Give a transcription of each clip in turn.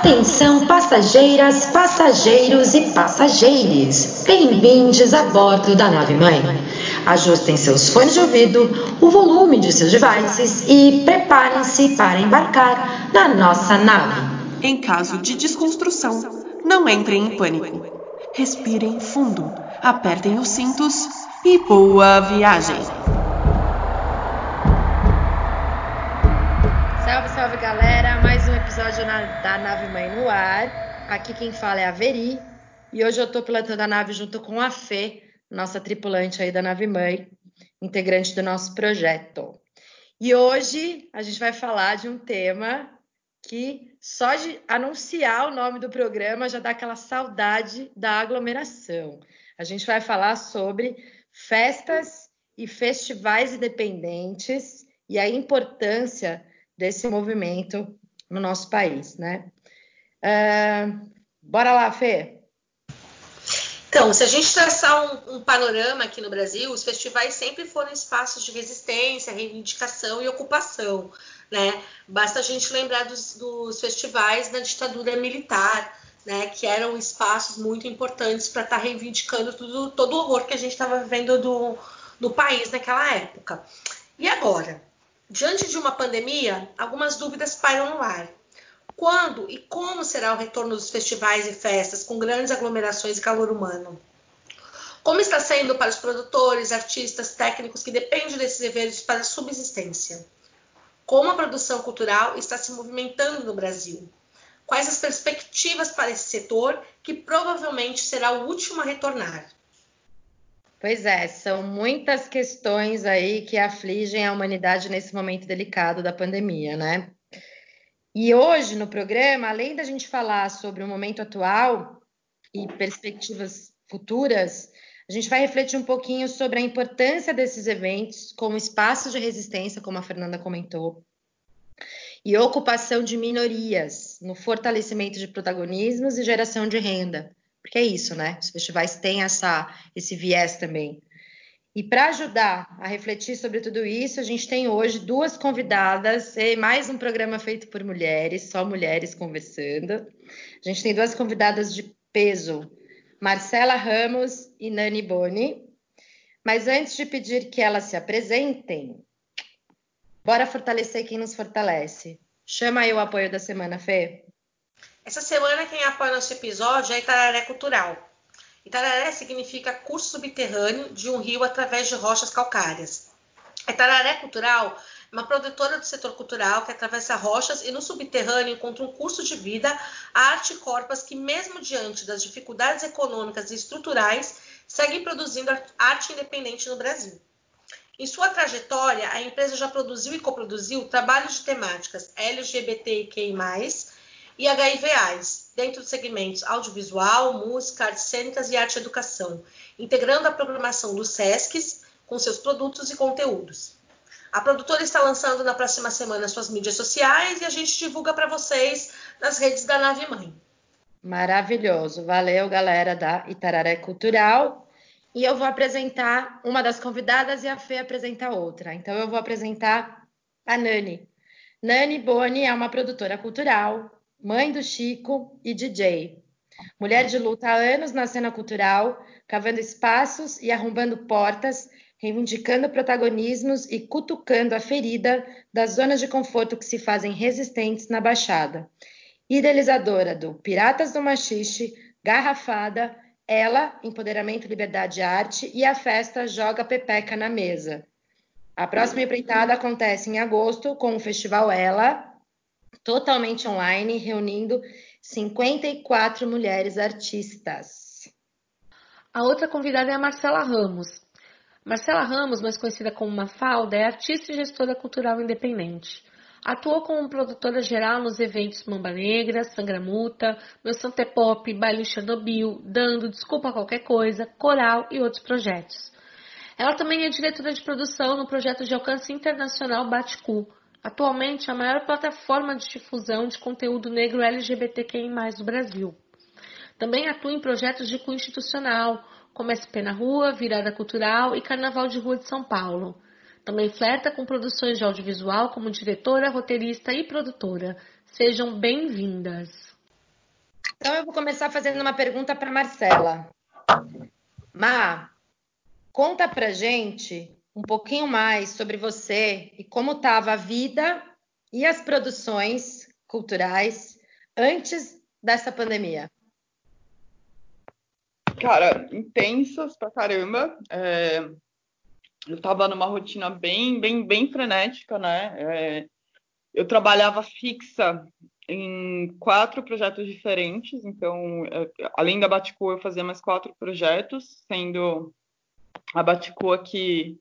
Atenção passageiras, passageiros e passageires. Bem-vindos a bordo da nave mãe. Ajustem seus fones de ouvido, o volume de seus devices e preparem-se para embarcar na nossa nave. Em caso de desconstrução, não entrem em pânico. Respirem fundo, apertem os cintos e boa viagem! Salve, salve galera! Episódio na, da Nave Mãe no ar. Aqui quem fala é a Veri e hoje eu tô pilotando a nave junto com a Fê, nossa tripulante aí da Nave Mãe, integrante do nosso projeto. E hoje a gente vai falar de um tema que só de anunciar o nome do programa já dá aquela saudade da aglomeração. A gente vai falar sobre festas e festivais independentes e a importância desse movimento no nosso país, né? Uh, bora lá, Fê. Então, se a gente traçar um, um, panorama aqui no Brasil, os festivais sempre foram espaços de resistência, reivindicação e ocupação, né? Basta a gente lembrar dos, dos festivais da ditadura militar, né? Que eram espaços muito importantes para estar tá reivindicando tudo, todo o horror que a gente estava vivendo do, do país naquela época. E agora? Diante de uma pandemia, algumas dúvidas pairam no ar. Quando e como será o retorno dos festivais e festas com grandes aglomerações e calor humano? Como está sendo para os produtores, artistas, técnicos que dependem desses eventos para a subsistência? Como a produção cultural está se movimentando no Brasil? Quais as perspectivas para esse setor, que provavelmente será o último a retornar? Pois é, são muitas questões aí que afligem a humanidade nesse momento delicado da pandemia, né? E hoje no programa, além da gente falar sobre o momento atual e perspectivas futuras, a gente vai refletir um pouquinho sobre a importância desses eventos como espaços de resistência, como a Fernanda comentou, e ocupação de minorias no fortalecimento de protagonismos e geração de renda, porque é isso, né? Os festivais têm essa, esse viés também. E para ajudar a refletir sobre tudo isso, a gente tem hoje duas convidadas e mais um programa feito por mulheres, só mulheres conversando. A gente tem duas convidadas de peso, Marcela Ramos e Nani Boni. Mas antes de pedir que elas se apresentem, bora fortalecer quem nos fortalece. Chama aí o apoio da semana, Fê. Essa semana quem apoia nosso episódio é Itararé Cultural. Itararé significa curso subterrâneo de um rio através de rochas calcárias. Itararé Cultural é uma produtora do setor cultural que atravessa rochas e no subterrâneo encontra um curso de vida, arte corpas que, mesmo diante das dificuldades econômicas e estruturais, seguem produzindo arte independente no Brasil. Em sua trajetória, a empresa já produziu e coproduziu trabalhos de temáticas LGBTQI+, e HIV/AIDS, dentro dos segmentos audiovisual, música, artes cênicas e arte educação, integrando a programação dos SESCs com seus produtos e conteúdos. A produtora está lançando na próxima semana suas mídias sociais e a gente divulga para vocês nas redes da Nave Mãe. Maravilhoso. Valeu, galera da Itararé Cultural. E eu vou apresentar uma das convidadas e a Fê apresenta outra. Então eu vou apresentar a Nani. Nani Boni é uma produtora cultural, mãe do Chico e DJ. Mulher de luta há anos na cena cultural, cavando espaços e arrombando portas, reivindicando protagonismos e cutucando a ferida das zonas de conforto que se fazem resistentes na Baixada. Idealizadora do Piratas do Machixe, Garrafada, ela, Empoderamento, Liberdade e Arte e a festa Joga Pepeca na Mesa. A próxima empreitada acontece em agosto com o Festival Ela, totalmente online, reunindo 54 mulheres artistas. A outra convidada é a Marcela Ramos. Marcela Ramos, mais conhecida como Mafalda, é artista e gestora cultural independente. Atuou como produtora geral nos eventos Mamba Negra, Sangramuta, Meu Santo é Pop, Baile Chernobyl, Dando, Desculpa Qualquer Coisa, Coral e outros projetos. Ela também é diretora de produção no projeto de alcance internacional Batcu, atualmente a maior plataforma de difusão de conteúdo negro LGBTQI+, do Brasil. Também atua em projetos de cunho institucional, como SP na Rua, Virada Cultural e Carnaval de Rua de São Paulo. Também flerta com produções de audiovisual como diretora, roteirista e produtora. Sejam bem-vindas! Então eu vou começar fazendo uma pergunta para Marcela. Má, conta pra gente um pouquinho mais sobre você e como estava a vida e as produções culturais antes dessa pandemia. Cara, intensas pra caramba. É, eu estava numa rotina bem, bem, bem frenética, né? É, eu trabalhava fixa em quatro projetos diferentes, então, é, além da Baticoa, eu fazia mais quatro projetos, sendo a Baticoa que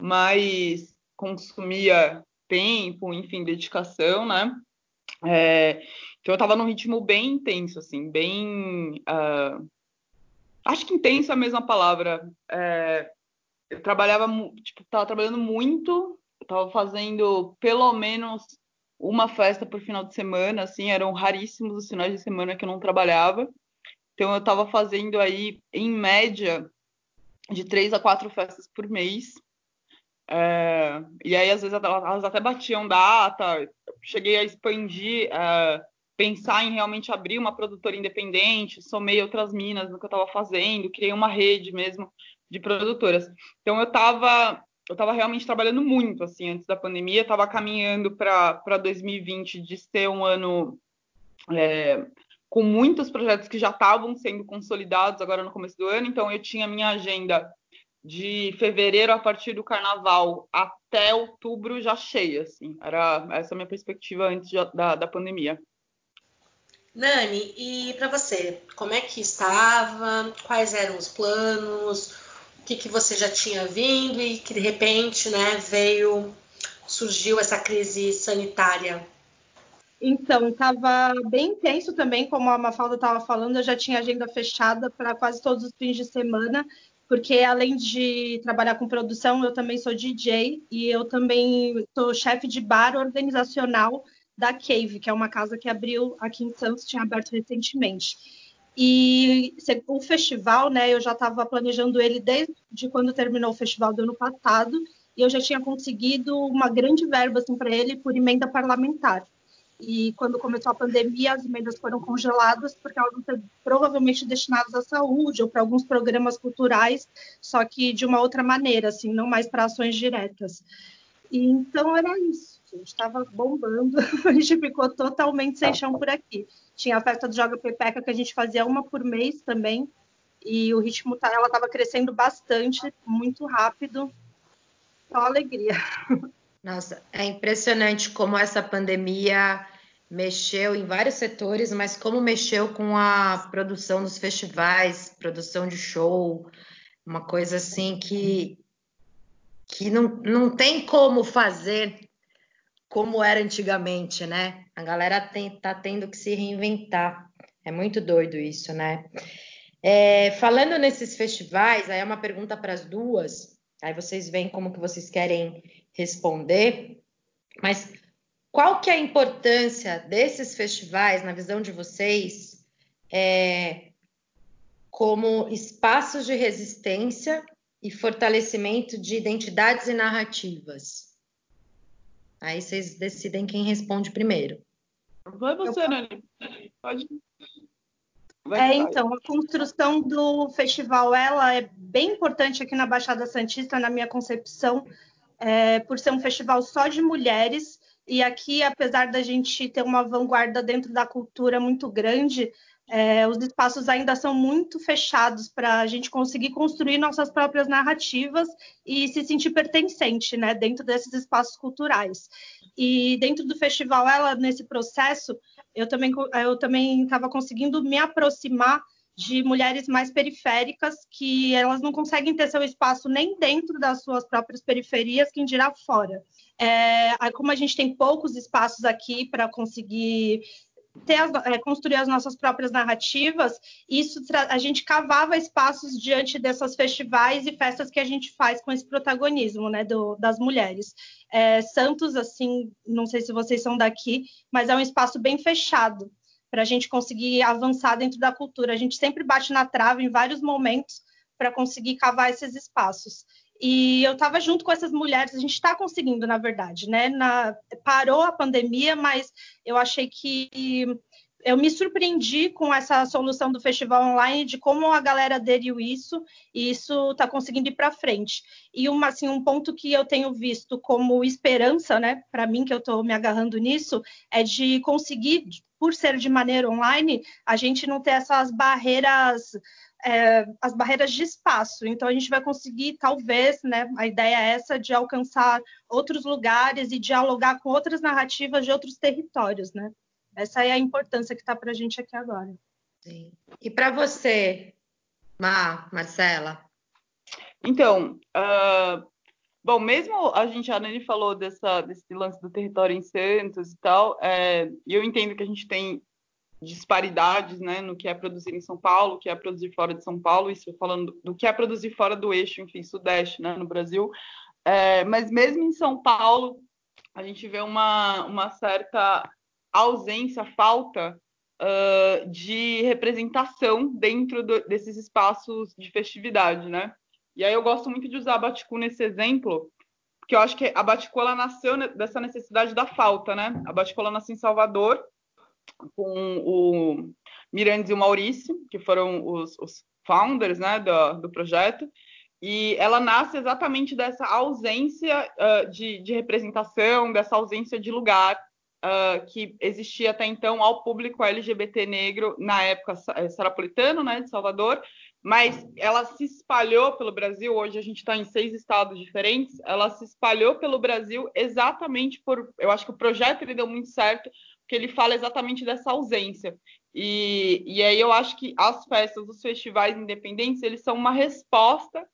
mais consumia tempo, enfim, dedicação, né? É, então eu estava num ritmo bem intenso, assim, bem. Uh, acho que intenso é a mesma palavra. É, eu trabalhava, tipo, estava trabalhando muito, estava fazendo pelo menos uma festa por final de semana, assim, eram raríssimos os finais de semana que eu não trabalhava. Então eu estava fazendo aí, em média, de três a quatro festas por mês. É, e aí, às vezes, elas até batiam data. Cheguei a expandir, é, pensar em realmente abrir uma produtora independente, somei outras minas no que eu estava fazendo, criei uma rede mesmo de produtoras. Então, eu estava eu estava realmente trabalhando muito, assim, antes da pandemia, estava caminhando para 2020 de ser um ano é, com muitos projetos que já estavam sendo consolidados agora no começo do ano, então eu tinha minha agenda de fevereiro a partir do carnaval até outubro já cheia, assim, era essa a minha perspectiva antes de, da, da pandemia. Nani, e para você, como é que estava? Quais eram os planos? O que, que você já tinha vindo e que de repente, né, veio, surgiu essa crise sanitária? Então, estava bem intenso também, como a Mafalda estava falando, eu já tinha agenda fechada para quase todos os fins de semana, porque além de trabalhar com produção, eu também sou DJ e eu também sou chefe de bar organizacional da Cave, que é uma casa que abriu aqui em Santos, tinha aberto recentemente. E o festival, né, eu já estava planejando ele desde quando terminou o festival do ano passado, e eu já tinha conseguido uma grande verba assim, para ele por emenda parlamentar. E quando começou a pandemia, as emendas foram congeladas porque elas vão ser provavelmente destinadas à saúde ou para alguns programas culturais, só que de uma outra maneira, assim, não mais para ações diretas. E então era isso. A gente estava bombando, a gente ficou totalmente sem chão por aqui. Tinha a festa do Joga Pepeca que a gente fazia uma por mês também, e o ritmo tá, estava crescendo bastante, muito rápido. Só alegria. Nossa, é impressionante como essa pandemia mexeu em vários setores, mas como mexeu com a produção dos festivais, produção de show, uma coisa assim que, que não, não tem como fazer como era antigamente, né? A galera tem, tá tendo que se reinventar. É muito doido isso, né? É, falando nesses festivais, aí é uma pergunta para as duas, aí vocês veem como que vocês querem responder, mas qual que é a importância desses festivais, na visão de vocês, é, como espaços de resistência e fortalecimento de identidades e narrativas? Aí vocês decidem quem responde primeiro. Vai você, Nani. Pode. é, então, a construção do festival ela é bem importante aqui na Baixada Santista, na minha concepção, é, por ser um festival só de mulheres. E aqui, apesar da gente ter uma vanguarda dentro da cultura muito grande, é, os espaços ainda são muito fechados para a gente conseguir construir nossas próprias narrativas e se sentir pertencente né, dentro desses espaços culturais. E dentro do festival, ela, nesse processo, eu também eu também estava conseguindo me aproximar de mulheres mais periféricas que elas não conseguem ter seu espaço nem dentro das suas próprias periferias, quem dirá fora. É, como a gente tem poucos espaços aqui para conseguir as, é, construir as nossas próprias narrativas, isso a gente cavava espaços diante dessas festivais e festas que a gente faz com esse protagonismo né, do, das mulheres. É, Santos, assim, não sei se vocês são daqui, mas é um espaço bem fechado para a gente conseguir avançar dentro da cultura. A gente sempre bate na trave em vários momentos para conseguir cavar esses espaços. E eu estava junto com essas mulheres, a gente está conseguindo, na verdade, né? Na, parou a pandemia, mas eu achei que eu me surpreendi com essa solução do festival online, de como a galera aderiu isso, e isso está conseguindo ir para frente. E uma, assim, um ponto que eu tenho visto como esperança, né, para mim, que eu estou me agarrando nisso, é de conseguir, por ser de maneira online, a gente não ter essas barreiras. É, as barreiras de espaço. Então, a gente vai conseguir, talvez, né? A ideia é essa de alcançar outros lugares e dialogar com outras narrativas de outros territórios, né? Essa é a importância que está para a gente aqui agora. Sim. E para você, Mar, Marcela? Então, uh, bom, mesmo a gente, a Nani falou dessa, desse lance do território em Santos e tal, é, eu entendo que a gente tem disparidades né, no que é produzir em São Paulo, o que é produzir fora de São Paulo, isso falando do que é produzir fora do eixo, enfim, sudeste, né, no Brasil. É, mas mesmo em São Paulo, a gente vê uma, uma certa ausência, falta uh, de representação dentro do, desses espaços de festividade, né? E aí eu gosto muito de usar a Baticu nesse exemplo, porque eu acho que a Baticu ela nasceu dessa necessidade da falta, né? A Baticu ela nasceu em Salvador com o Mirandes e o Maurício, que foram os, os founders, né, do, do projeto, e ela nasce exatamente dessa ausência uh, de, de, representação, dessa ausência de lugar uh, que existia até então ao público LGBT negro na época eh, sarapolitano, né, de Salvador, mas ela se espalhou pelo Brasil. Hoje a gente está em seis estados diferentes. Ela se espalhou pelo Brasil exatamente por. Eu acho que o projeto ele deu muito certo, porque ele fala exatamente dessa ausência. E, e aí eu acho que as festas, os festivais independentes, eles são uma resposta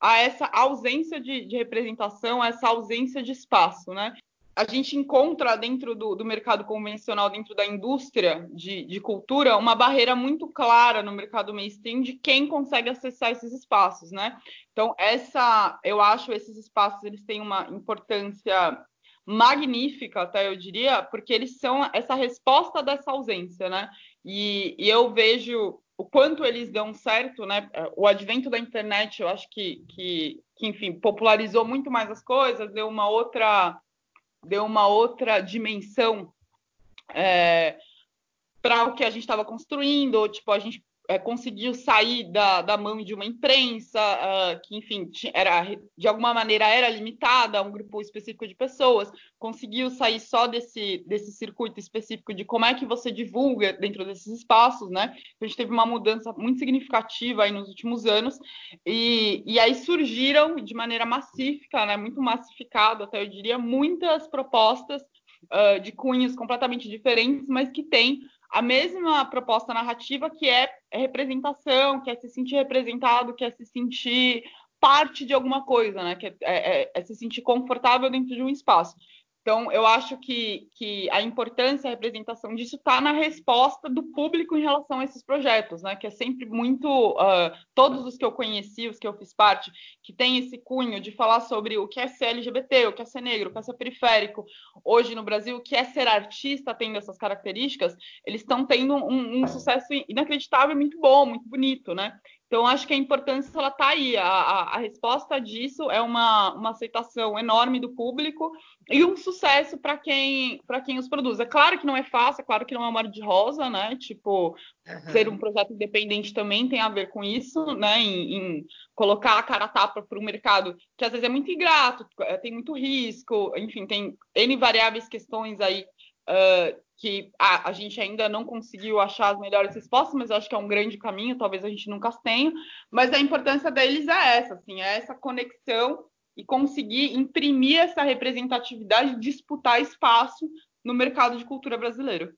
a essa ausência de, de representação, a essa ausência de espaço, né? A gente encontra dentro do, do, mercado convencional, dentro da indústria de, de, cultura, uma barreira muito clara no mercado mainstream de quem consegue acessar esses espaços, né? Então, essa, eu acho, esses espaços eles têm uma importância magnífica, até eu diria, porque eles são essa resposta dessa ausência, né? E, e eu vejo o quanto eles dão certo, né? O advento da internet, eu acho que, que, que enfim, popularizou muito mais as coisas, deu uma outra deu uma outra dimensão é, para o que a gente estava construindo, tipo, a gente é, conseguiu sair da, da mão de uma imprensa uh, que, enfim, era de alguma maneira era limitada a um grupo específico de pessoas, conseguiu sair só desse, desse circuito específico de como é que você divulga dentro desses espaços, né? A gente teve uma mudança muito significativa aí nos últimos anos e, e aí surgiram de maneira massífica, né? Muito massificado, até eu diria, muitas propostas uh, de cunhos completamente diferentes, mas que têm a mesma proposta narrativa que é representação, que é se sentir representado, que é se sentir parte de alguma coisa, né? Que é, é, é se sentir confortável dentro de um espaço. Então, eu acho que, que a importância, a representação disso está na resposta do público em relação a esses projetos, né? Que é sempre muito. Uh, todos os que eu conheci, os que eu fiz parte, que tem esse cunho de falar sobre o que é ser LGBT, o que é ser negro, o que é ser periférico, hoje no Brasil, o que é ser artista tendo essas características, eles estão tendo um, um sucesso inacreditável, muito bom, muito bonito, né? Então, acho que a importância ela está aí. A, a, a, resposta disso é uma, uma aceitação enorme do público e um sucesso para quem, quem os produz. É claro que não é fácil, é claro que não é uma mar de rosa, né? Tipo, uhum. ser um projeto independente também tem a ver com isso, né? Em, em colocar a cara a tapa para o mercado, que às vezes é muito ingrato, é, tem muito risco, enfim, tem N variáveis questões aí uh, que a, a, gente ainda não conseguiu achar as melhores respostas, mas acho que é um grande caminho, talvez a gente nunca as tenha, mas a importância deles é essa, assim, é essa conexão e conseguir imprimir essa representatividade, disputar espaço no mercado de cultura brasileiro.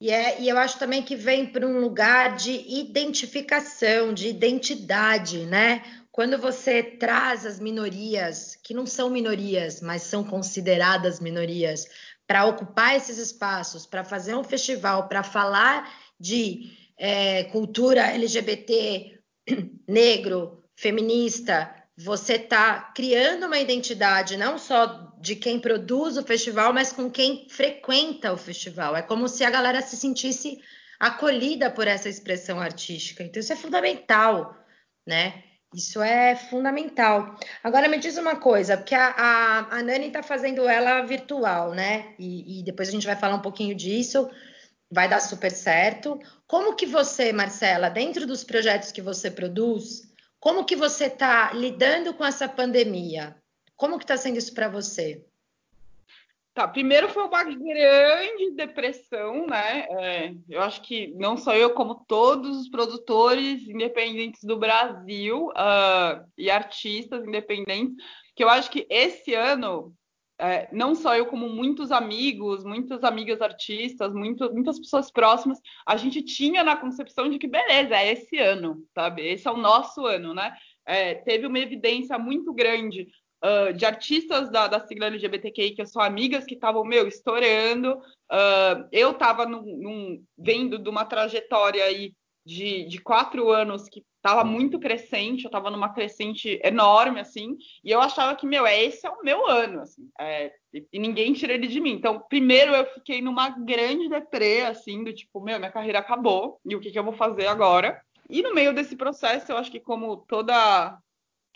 E, é, e eu acho também que vem para um lugar de identificação, de identidade, né? Quando você traz as minorias, que não são minorias, mas são consideradas minorias, para ocupar esses espaços, para fazer um festival, para falar de é, cultura LGBT, negro, feminista, você está criando uma identidade não só de quem produz o festival, mas com quem frequenta o festival. É como se a galera se sentisse acolhida por essa expressão artística. Então, isso é fundamental, né? Isso é fundamental. Agora me diz uma coisa, porque a, a, a Nani está fazendo ela virtual, né? E, e, depois a gente vai falar um pouquinho disso. vai dar super certo. Como que você, Marcela, dentro dos projetos que você produz, como que você está lidando com essa pandemia? Como que está sendo isso para você? Tá, primeiro foi uma grande depressão, né? É, eu acho que não só eu, como todos os produtores independentes do Brasil uh, e artistas independentes, que eu acho que esse ano, é, não só eu, como muitos amigos, muitas amigas artistas, muito, muitas pessoas próximas, a gente tinha na concepção de que, beleza, é esse ano, sabe? Esse é o nosso ano, né? É, teve uma evidência muito grande uh, de artistas da, da sigla LGBTQI, que eu sou amigas, que estavam, meu, estourando. Uh, eu estava vendo de uma trajetória aí de, de quatro anos que estava muito crescente, eu estava numa crescente enorme, assim, e eu achava que, meu, é, esse é o meu ano, assim, é, e ninguém tira ele de mim. Então, primeiro eu fiquei numa grande deprê, assim, do tipo, meu, minha carreira acabou, e o que, que eu vou fazer agora? E no meio desse processo, eu acho que como toda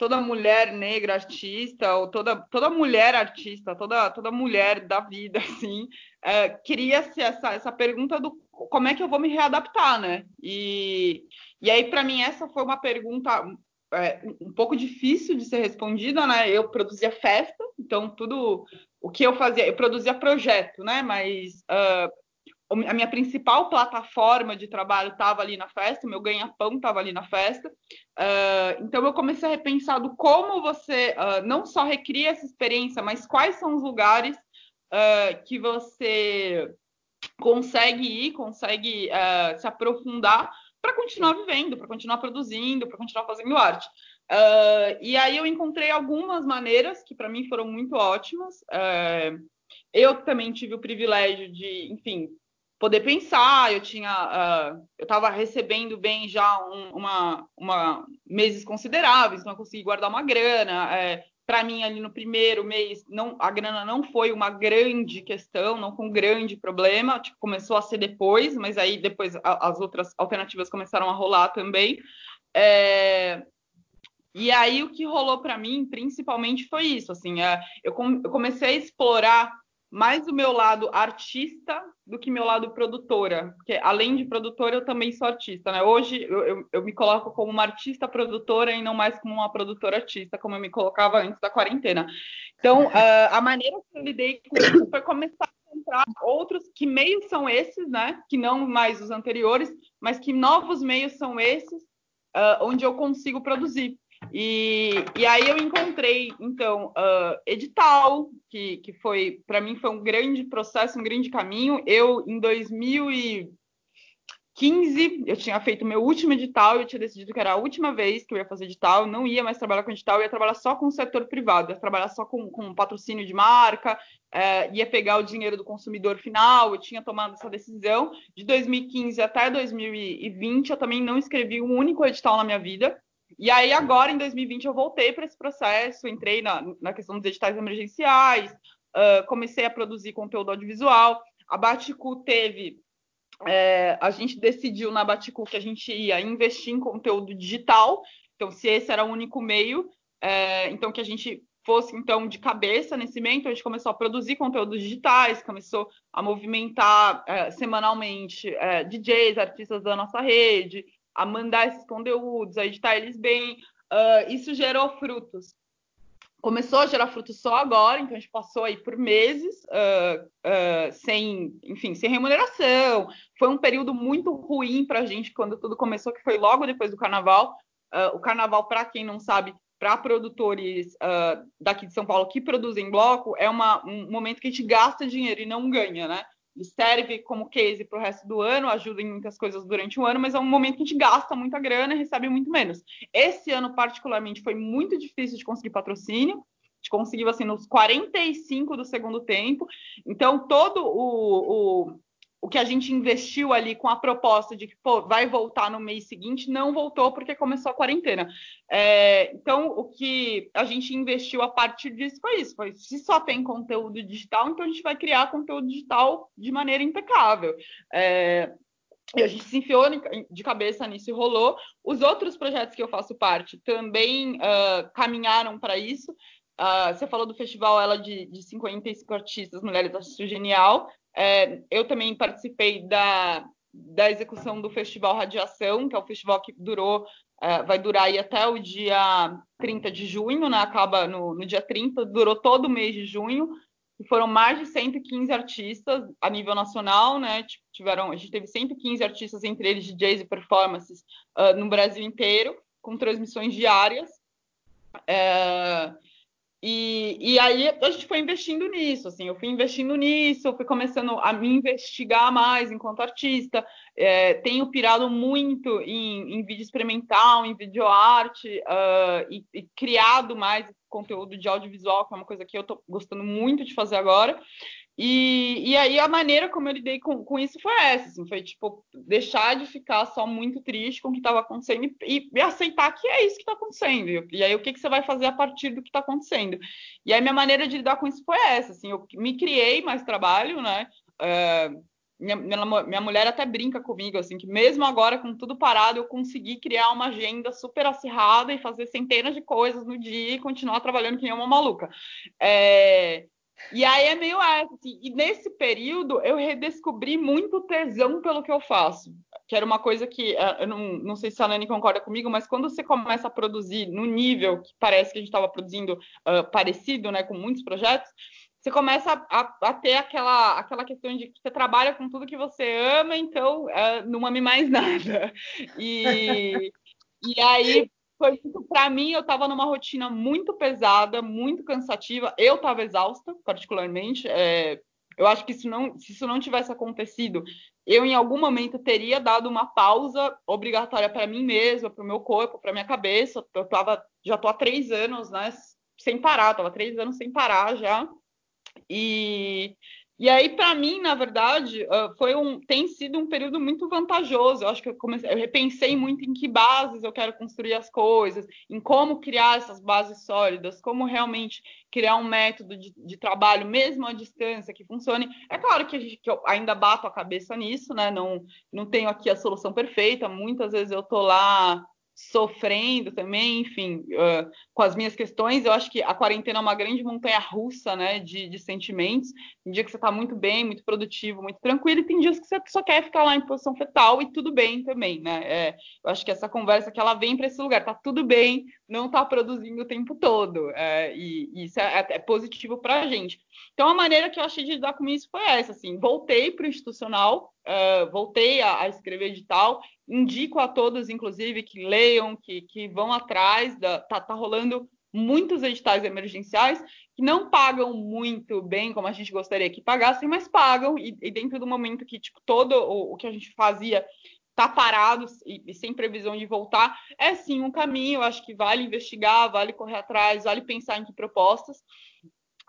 toda mulher negra artista ou toda, toda mulher artista, toda, toda mulher da vida, assim, é, queria-se essa, essa pergunta do como é que eu vou me readaptar, né? E, e aí, para mim, essa foi uma pergunta é, um pouco difícil de ser respondida, né? Eu produzia festa, então tudo o que eu fazia, eu produzia projeto, né? Mas uh, a minha principal plataforma de trabalho estava ali na festa, o meu ganha-pão estava ali na festa. Uh, então eu comecei a repensar do como você uh, não só recria essa experiência, mas quais são os lugares uh, que você consegue ir, consegue se aprofundar para continuar vivendo, para continuar produzindo, para continuar fazendo arte. e aí eu encontrei algumas maneiras que para mim foram muito ótimas. eu também tive o privilégio de, enfim, poder pensar. Eu tinha, uh, eu estava recebendo bem já um, uma, uma meses consideráveis, então eu consegui guardar uma grana. É, para mim ali no primeiro mês não a grana não foi uma grande questão não foi um grande problema tipo, começou a ser depois mas aí depois a, as outras alternativas começaram a rolar também é... e aí o que rolou para mim principalmente foi isso assim é, eu, com, eu comecei a explorar mais o meu lado artista do que meu lado produtora, porque além de produtora eu também sou artista, né? Hoje eu, eu, eu, me coloco como uma artista produtora e não mais como uma produtora artista, como eu me colocava antes da quarentena. Então, uh, a maneira que eu lidei com isso foi começar a encontrar outros, que meios são esses, né? Que não mais os anteriores, mas que novos meios são esses, uh, onde eu consigo produzir. E, e aí eu encontrei, então, uh, edital, que, que foi, para mim, foi um grande processo, um grande caminho. Eu, em 2015, eu tinha feito meu último edital, eu tinha decidido que era a última vez que eu ia fazer edital, não ia mais trabalhar com edital, eu ia trabalhar só com o setor privado, ia trabalhar só com, com patrocínio de marca, uh, ia pegar o dinheiro do consumidor final, eu tinha tomado essa decisão. De 2015 até 2020, eu também não escrevi um único edital na minha vida, e aí, agora, em 2020, eu voltei para esse processo, entrei na, na questão dos editais emergenciais, uh, comecei a produzir conteúdo audiovisual. A Baticu teve. É, a gente decidiu na Baticu que a gente ia investir em conteúdo digital, então, se esse era o único meio, é, então que a gente fosse então de cabeça nesse meio, então a gente começou a produzir conteúdos digitais, começou a movimentar é, semanalmente é, DJs, artistas da nossa rede, a mandar esses conteúdos, a editar eles bem. Uh, isso gerou frutos. Começou a gerar frutos só agora, então a gente passou aí por meses uh, uh, sem, enfim, sem remuneração. Foi um período muito ruim para a gente quando tudo começou, que foi logo depois do carnaval. o carnaval, para quem não sabe, para produtores daqui de São Paulo que produzem bloco, é uma, um momento que a gente gasta dinheiro e não ganha, né? Serve como case para o resto do ano, ajuda em muitas coisas durante o ano, mas é um momento que a gente gasta muita grana e recebe muito menos. Esse ano, particularmente, foi muito difícil de conseguir patrocínio, a gente conseguiu assim nos 45 do segundo tempo. Então, todo o, o o que a gente investiu ali com a proposta de que pô, vai voltar no mês seguinte, não voltou porque começou a quarentena. É, então, o que a gente investiu a partir disso foi isso: foi se só tem conteúdo digital, então a gente vai criar conteúdo digital de maneira impecável. É, e a gente se enfiou de cabeça nisso e rolou. Os outros projetos que eu faço parte também uh, caminharam para isso. Uh, você falou do festival ela de, de 55 artistas mulheres, acho genial. É, eu também participei da, da execução do Festival Radiação, que é o festival que durou, uh, vai durar aí até o dia 30 de junho, né? Acaba no, no dia 30, durou todo o mês de junho. E foram mais de 115 artistas a nível nacional, né? Tiveram, a gente teve 115 artistas, entre eles DJs e performances, uh, no Brasil inteiro, com transmissões diárias. É, e, e, aí a gente foi investindo nisso, assim, eu fui investindo nisso, fui começando a me investigar mais enquanto artista, é, tenho pirado muito em, em, vídeo experimental, em videoarte, uh, e, e criado mais conteúdo de audiovisual, que é uma coisa que eu estou gostando muito de fazer agora. E, e aí a maneira como eu lidei com, com isso foi essa, assim, foi tipo deixar de ficar só muito triste com o que estava acontecendo e, e, aceitar que é isso que está acontecendo. E, aí o que, que você vai fazer a partir do que está acontecendo? E aí minha maneira de lidar com isso foi essa, assim, eu me criei mais trabalho, né? Uh, minha, minha, minha, mulher até brinca comigo, assim, que mesmo agora com tudo parado, eu consegui criar uma agenda super acirrada e fazer centenas de coisas no dia e continuar trabalhando que nem uma maluca. É, e aí é meio assim, e nesse período eu redescobri muito tesão pelo que eu faço, que era uma coisa que, é, eu não, não sei se a Nani concorda comigo, mas quando você começa a produzir no nível que parece que a gente estava produzindo uh, parecido, né, com muitos projetos, você começa a, a, ter aquela, aquela questão de que você trabalha com tudo que você ama, então uh, não ame mais nada. E, e aí foi muito para mim, eu estava numa rotina muito pesada, muito cansativa. Eu estava exausta, particularmente. É, eu acho que isso não, se isso não tivesse acontecido, eu em algum momento teria dado uma pausa obrigatória para mim mesma, para o meu corpo, para minha cabeça. Eu tava, já estou há três anos, né, sem parar. Estava três anos sem parar já. E e aí, para mim, na verdade, foi um, tem sido um período muito vantajoso. Eu acho que eu, comecei, eu repensei muito em que bases eu quero construir as coisas, em como criar essas bases sólidas, como realmente criar um método de, de trabalho, mesmo à distância, que funcione. É claro que, gente, que, eu ainda bato a cabeça nisso, né? Não, não tenho aqui a solução perfeita. Muitas vezes eu tô lá sofrendo também, enfim, uh, com as minhas questões. Eu acho que a quarentena é uma grande montanha russa, né, de, de sentimentos. Tem dia que você está muito bem, muito produtivo, muito tranquilo, e tem dias que você só quer ficar lá em posição fetal e tudo bem também, né? É, eu acho que essa conversa que ela vem para esse lugar, tá tudo bem, não tá produzindo o tempo todo, é, e, e, isso é, é positivo para a gente. Então, a maneira que eu achei de lidar com isso foi essa, assim, voltei para o institucional, uh, voltei a, a, escrever edital, indico a todos, inclusive, que leiam, que, que vão atrás, da, tá, tá rolando muitos editais emergenciais que não pagam muito bem como a gente gostaria que pagassem, mas pagam, e, e dentro do momento que tipo, todo o, o que a gente fazia está parado e, e, sem previsão de voltar, é sim um caminho, acho que vale investigar, vale correr atrás, vale pensar em que propostas.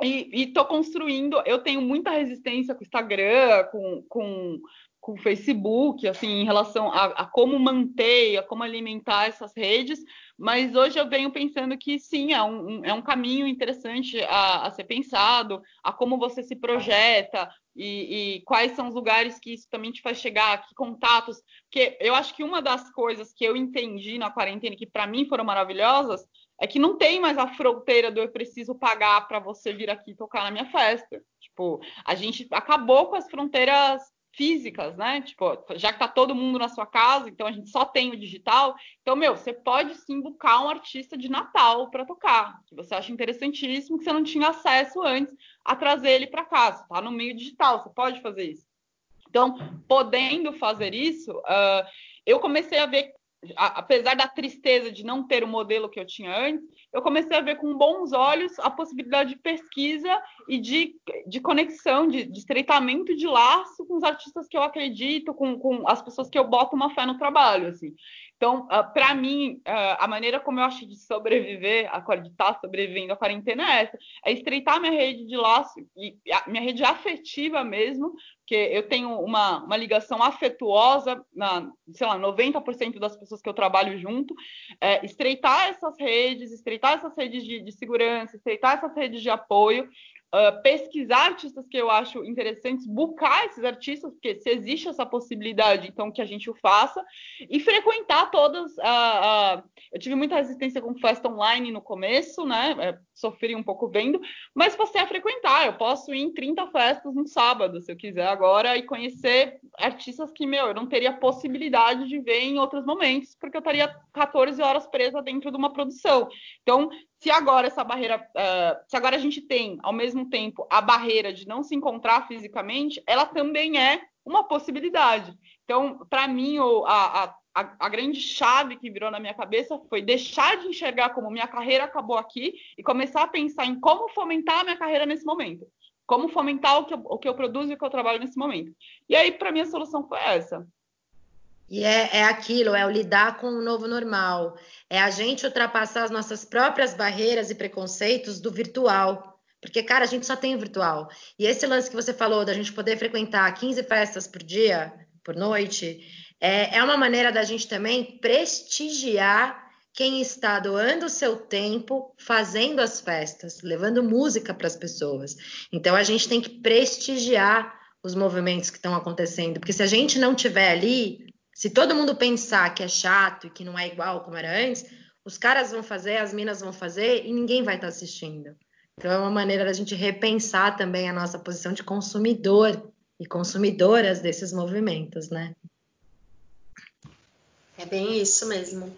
E estou construindo, eu tenho muita resistência com o Instagram, com, com, com o Facebook, assim, em relação a, a, como manter, a como alimentar essas redes, mas hoje eu venho pensando que sim, é um, é um caminho interessante a, a ser pensado, a como você se projeta e, e, quais são os lugares que isso também te faz chegar, que contatos, porque eu acho que uma das coisas que eu entendi na quarentena que para mim foram maravilhosas é que não tem mais a fronteira do eu preciso pagar para você vir aqui tocar na minha festa. Tipo, a gente acabou com as fronteiras físicas, né? Tipo, já que tá todo mundo na sua casa, então a gente só tem o digital. Então, meu, você pode sim buscar um artista de Natal para tocar, que você acha interessantíssimo, que você não tinha acesso antes a trazer ele para casa. Tá no meio digital, você pode fazer isso. Então, podendo fazer isso, uh, eu comecei a ver apesar da tristeza de não ter o modelo que eu tinha antes, eu comecei a ver com bons olhos a possibilidade de pesquisa e de, de conexão, de, de estreitamento de laço com os artistas que eu acredito, com, com as pessoas que eu boto uma fé no trabalho, assim. Então, uh, ah, para mim, uh, a maneira como eu acho de sobreviver, a de estar sobrevivendo à quarentena é essa: é estreitar minha rede de laço, e a, minha rede afetiva mesmo, que eu tenho uma, uma ligação afetuosa, na, sei lá, 90% das pessoas que eu trabalho junto, é, estreitar essas redes, estreitar essas redes de, de segurança, estreitar essas redes de apoio, uh, pesquisar artistas que eu acho interessantes, buscar esses artistas, porque se existe essa possibilidade, então que a gente o faça, e frequentar todas. Uh, uh, eu tive muita resistência com festa online no começo, né? É, sofri um pouco vendo, mas passei a frequentar. Eu posso ir em 30 festas no sábado, se eu quiser agora, e conhecer artistas que, meu, eu não teria possibilidade de ver em outros momentos, porque eu estaria 14 horas presa dentro de uma produção. Então, se agora essa barreira, uh, se agora a gente tem ao mesmo tempo a barreira de não se encontrar fisicamente, ela também é uma possibilidade. Então, para mim, a, a, a, grande chave que virou na minha cabeça foi deixar de enxergar como minha carreira acabou aqui e começar a pensar em como fomentar a minha carreira nesse momento. Como fomentar o que eu, o que eu produzo e o que eu trabalho nesse momento. E aí, para mim, a solução foi essa. E é, é aquilo, é o lidar com o novo normal, é a gente ultrapassar as nossas próprias barreiras e preconceitos do virtual. Porque, cara, a gente só tem o virtual. E esse lance que você falou da gente poder frequentar 15 festas por dia, por noite, é, é uma maneira da gente também prestigiar quem está doando o seu tempo fazendo as festas, levando música para as pessoas. Então a gente tem que prestigiar os movimentos que estão acontecendo, porque se a gente não tiver ali, se todo mundo pensar que é chato e que não é igual como era antes, os caras vão fazer, as minas vão fazer e ninguém vai estar assistindo. Então é uma maneira da gente repensar também a nossa posição de consumidor e consumidoras desses movimentos, né? É bem isso mesmo.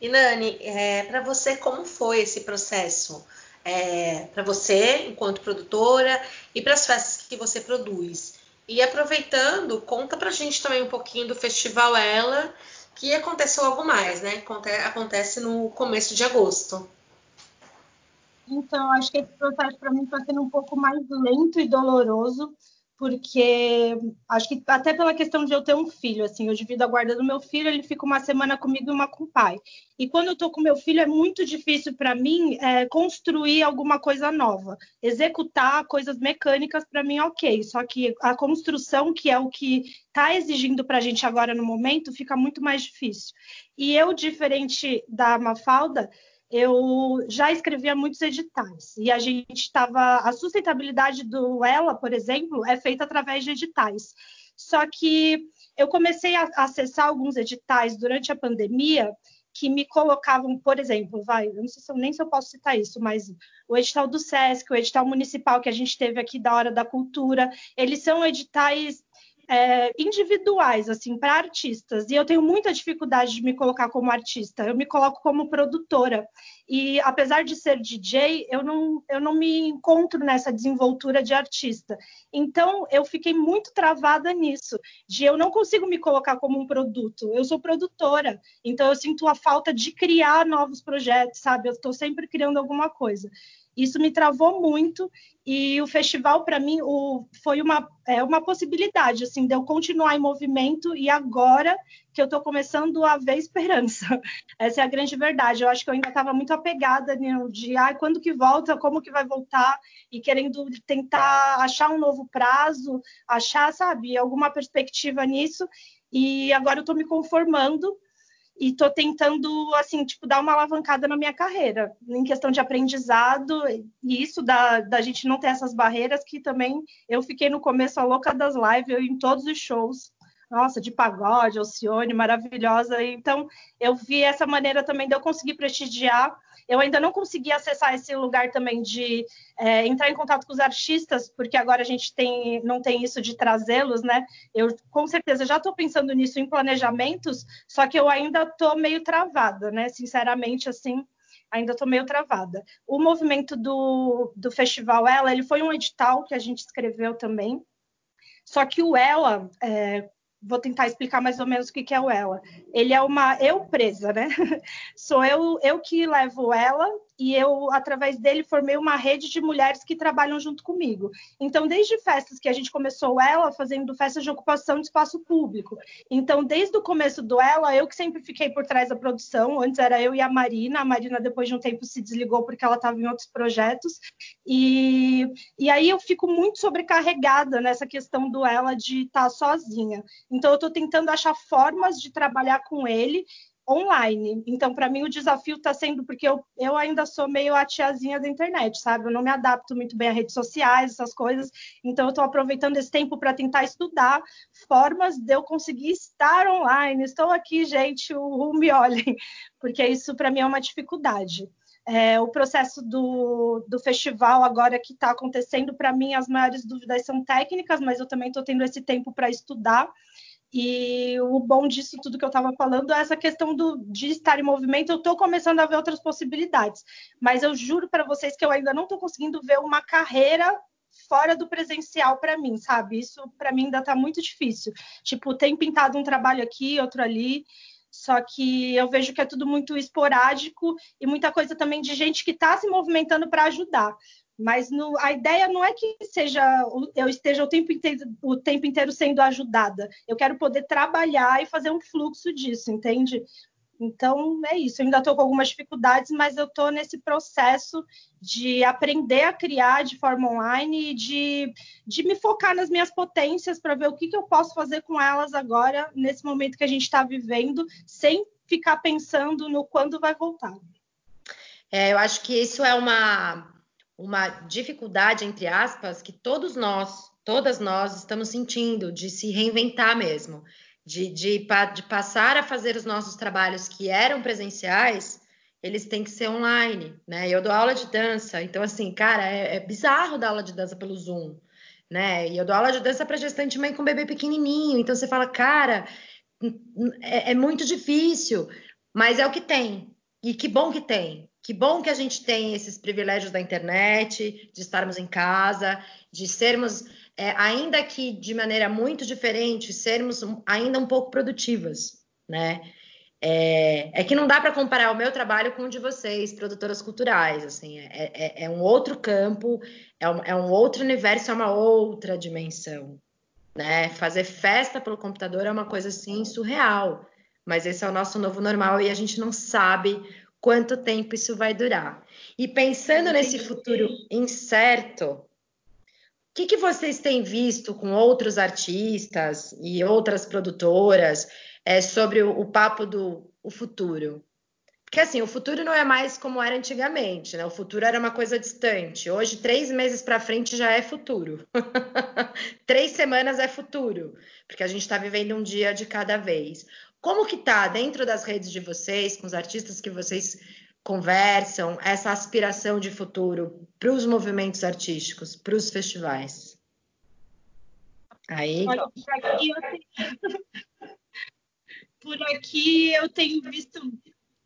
E Nani, é, para você como foi esse processo? É, para você, enquanto produtora, e para as festas que você produz? E aproveitando, conta pra gente também um pouquinho do Festival Ela, que aconteceu algo mais, né? Acontece no começo de agosto. Então, acho que esse processo para mim está sendo um pouco mais lento e doloroso, porque acho que até pela questão de eu ter um filho, assim, eu divido a guarda do meu filho, ele fica uma semana comigo e uma com o pai. E quando eu estou com meu filho, é muito difícil para mim é, construir alguma coisa nova. Executar coisas mecânicas, para mim, ok. Só que a construção, que é o que está exigindo para a gente agora no momento, fica muito mais difícil. E eu, diferente da Mafalda, eu já escrevia muitos editais e a gente estava a sustentabilidade do ela, por exemplo, é feita através de editais. Só que eu comecei a acessar alguns editais durante a pandemia que me colocavam, por exemplo, vai, eu não sei se eu, nem se eu posso citar isso, mas o edital do SESC, o edital municipal que a gente teve aqui da Hora da Cultura, eles são editais é, individuais, assim, para artistas. E eu tenho muita dificuldade de me colocar como artista. Eu me coloco como produtora. E apesar de ser DJ, eu não, eu não me encontro nessa desenvoltura de artista. Então, eu fiquei muito travada nisso, de eu não consigo me colocar como um produto. Eu sou produtora, então eu sinto a falta de criar novos projetos, sabe? Eu estou sempre criando alguma coisa. Isso me travou muito e o festival para mim o, foi uma, é, uma possibilidade assim de eu continuar em movimento e agora que eu estou começando a ver esperança. Essa é a grande verdade. Eu acho que eu ainda estava muito apegada no de ah, quando que volta, como que vai voltar e querendo tentar achar um novo prazo, achar, sabe, alguma perspectiva nisso. E agora eu estou me conformando e estou tentando, assim, tipo, dar uma alavancada na minha carreira, em questão de aprendizado, e isso da, da gente não ter essas barreiras, que também eu fiquei no começo a louca das lives, eu em todos os shows, nossa, de pagode, Alcione, maravilhosa, então eu vi essa maneira também de eu conseguir prestigiar eu ainda não consegui acessar esse lugar também de é, entrar em contato com os artistas, porque agora a gente tem, não tem isso de trazê-los, né? Eu com certeza já estou pensando nisso em planejamentos, só que eu ainda estou meio travada, né? Sinceramente, assim, ainda estou meio travada. O movimento do, do Festival Ela, ele foi um edital que a gente escreveu também, só que o Ela, é, vou tentar explicar mais ou menos o que, é o ela. Ele é uma eu presa, né? Sou eu, eu que levo ela e eu, através dele, formei uma rede de mulheres que trabalham junto comigo. Então, desde festas que a gente começou ela, fazendo festas de ocupação de espaço público. Então, desde o começo do ela, eu que sempre fiquei por trás da produção. Antes era eu e a Marina. A Marina, depois de um tempo, se desligou porque ela estava em outros projetos. E, e aí eu fico muito sobrecarregada nessa questão do ela de estar tá sozinha. Então, eu estou tentando achar formas de trabalhar com ele online. Então, para mim, o desafio está sendo porque eu, eu ainda sou meio a tiazinha da internet, sabe? Eu não me adapto muito bem a redes sociais, essas coisas. Então, eu estou aproveitando esse tempo para tentar estudar formas de eu conseguir estar online. Estou aqui, gente, o, o me olhem, porque isso para mim é uma dificuldade. É, o processo do, do festival agora que está acontecendo, para mim, as maiores dúvidas são técnicas, mas eu também estou tendo esse tempo para estudar. E o bom disso tudo que eu estava falando é essa questão do, de estar em movimento. Eu estou começando a ver outras possibilidades, mas eu juro para vocês que eu ainda não estou conseguindo ver uma carreira fora do presencial para mim, sabe? Isso para mim ainda está muito difícil. Tipo, tem pintado um trabalho aqui, outro ali, só que eu vejo que é tudo muito esporádico e muita coisa também de gente que está se movimentando para ajudar. Mas no, a ideia não é que seja eu esteja o tempo, inteiro, o tempo inteiro sendo ajudada. Eu quero poder trabalhar e fazer um fluxo disso, entende? Então é isso. Eu ainda estou com algumas dificuldades, mas eu estou nesse processo de aprender a criar de forma online e de, de me focar nas minhas potências para ver o que, que eu posso fazer com elas agora, nesse momento que a gente está vivendo, sem ficar pensando no quando vai voltar. É, eu acho que isso é uma uma dificuldade, entre aspas, que todos nós, todas nós estamos sentindo de se reinventar mesmo, de, de, de passar a fazer os nossos trabalhos que eram presenciais, eles têm que ser online, né? Eu dou aula de dança, então, assim, cara, é, é bizarro dar aula de dança pelo Zoom, né? E eu dou aula de dança para gestante mãe com bebê pequenininho, então você fala, cara, é, é muito difícil, mas é o que tem, e que bom que tem, que bom que a gente tem esses privilégios da internet, de estarmos em casa, de sermos, é, ainda que de maneira muito diferente, sermos ainda um pouco produtivas, né? É, é que não dá para comparar o meu trabalho com o de vocês, produtoras culturais, assim, é, é, é um outro campo, é um, é um outro universo, é uma outra dimensão, né? Fazer festa pelo computador é uma coisa, assim, surreal, mas esse é o nosso novo normal e a gente não sabe quanto tempo isso vai durar. E pensando nesse futuro incerto, o que, que vocês têm visto com outros artistas e outras produtoras é, sobre o, o papo do o futuro? Porque assim, o futuro não é mais como era antigamente, né? O futuro era uma coisa distante. Hoje, três meses para frente já é futuro. três semanas é futuro, porque a gente está vivendo um dia de cada vez. Como que tá dentro das redes de vocês, com os artistas que vocês conversam, essa aspiração de futuro para os movimentos artísticos, para os festivais? Aí. Olha, por aqui eu tenho, por aqui eu tenho visto.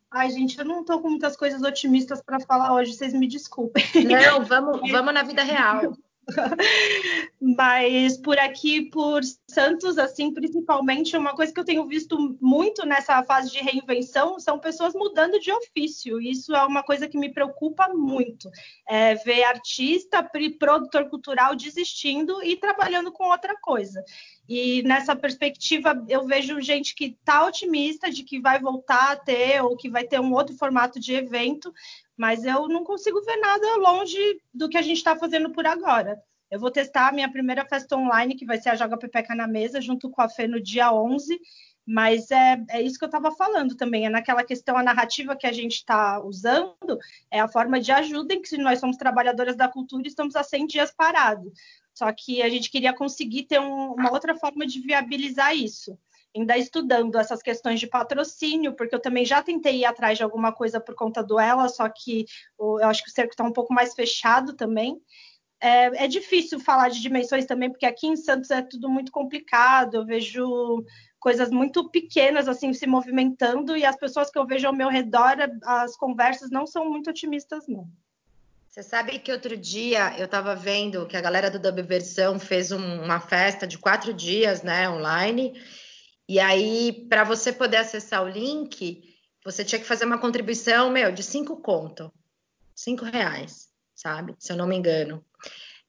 Ai, gente, eu não estou com muitas coisas otimistas para falar hoje, vocês me desculpem. Não, vamos, vamos na vida real. Mas por aqui, por Santos, assim, principalmente, uma coisa que eu tenho visto muito nessa fase de reinvenção são pessoas mudando de ofício. Isso é uma coisa que me preocupa muito. É ver artista, produtor cultural desistindo e trabalhando com outra coisa. E nessa perspectiva, eu vejo gente que está otimista de que vai voltar a ter ou que vai ter um outro formato de evento, mas eu não consigo ver nada longe do que a gente está fazendo por agora. Eu vou testar a minha primeira festa online, que vai ser a Joga Pepeca na Mesa, junto com a Fê no dia 11. Mas é, é isso que eu estava falando também, é naquela questão, a narrativa que a gente está usando, é a forma de ajuda em que nós somos trabalhadoras da cultura e estamos há 100 dias parados. Só que a gente queria conseguir ter um, uma outra forma de viabilizar isso. Ainda estudando essas questões de patrocínio, porque eu também já tentei ir atrás de alguma coisa por conta do ela, só que eu acho que o cerco está um pouco mais fechado também. É, é, difícil falar de dimensões também, porque aqui em Santos é tudo muito complicado. Eu vejo coisas muito pequenas assim se movimentando e as pessoas que eu vejo ao meu redor, as conversas não são muito otimistas, não. Você sabe que outro dia eu estava vendo que a galera do Dub Versão fez um, uma festa de quatro dias, né, online. E aí, para você poder acessar o link, você tinha que fazer uma contribuição, meu, de cinco conto, cinco reais, sabe? Se eu não me engano.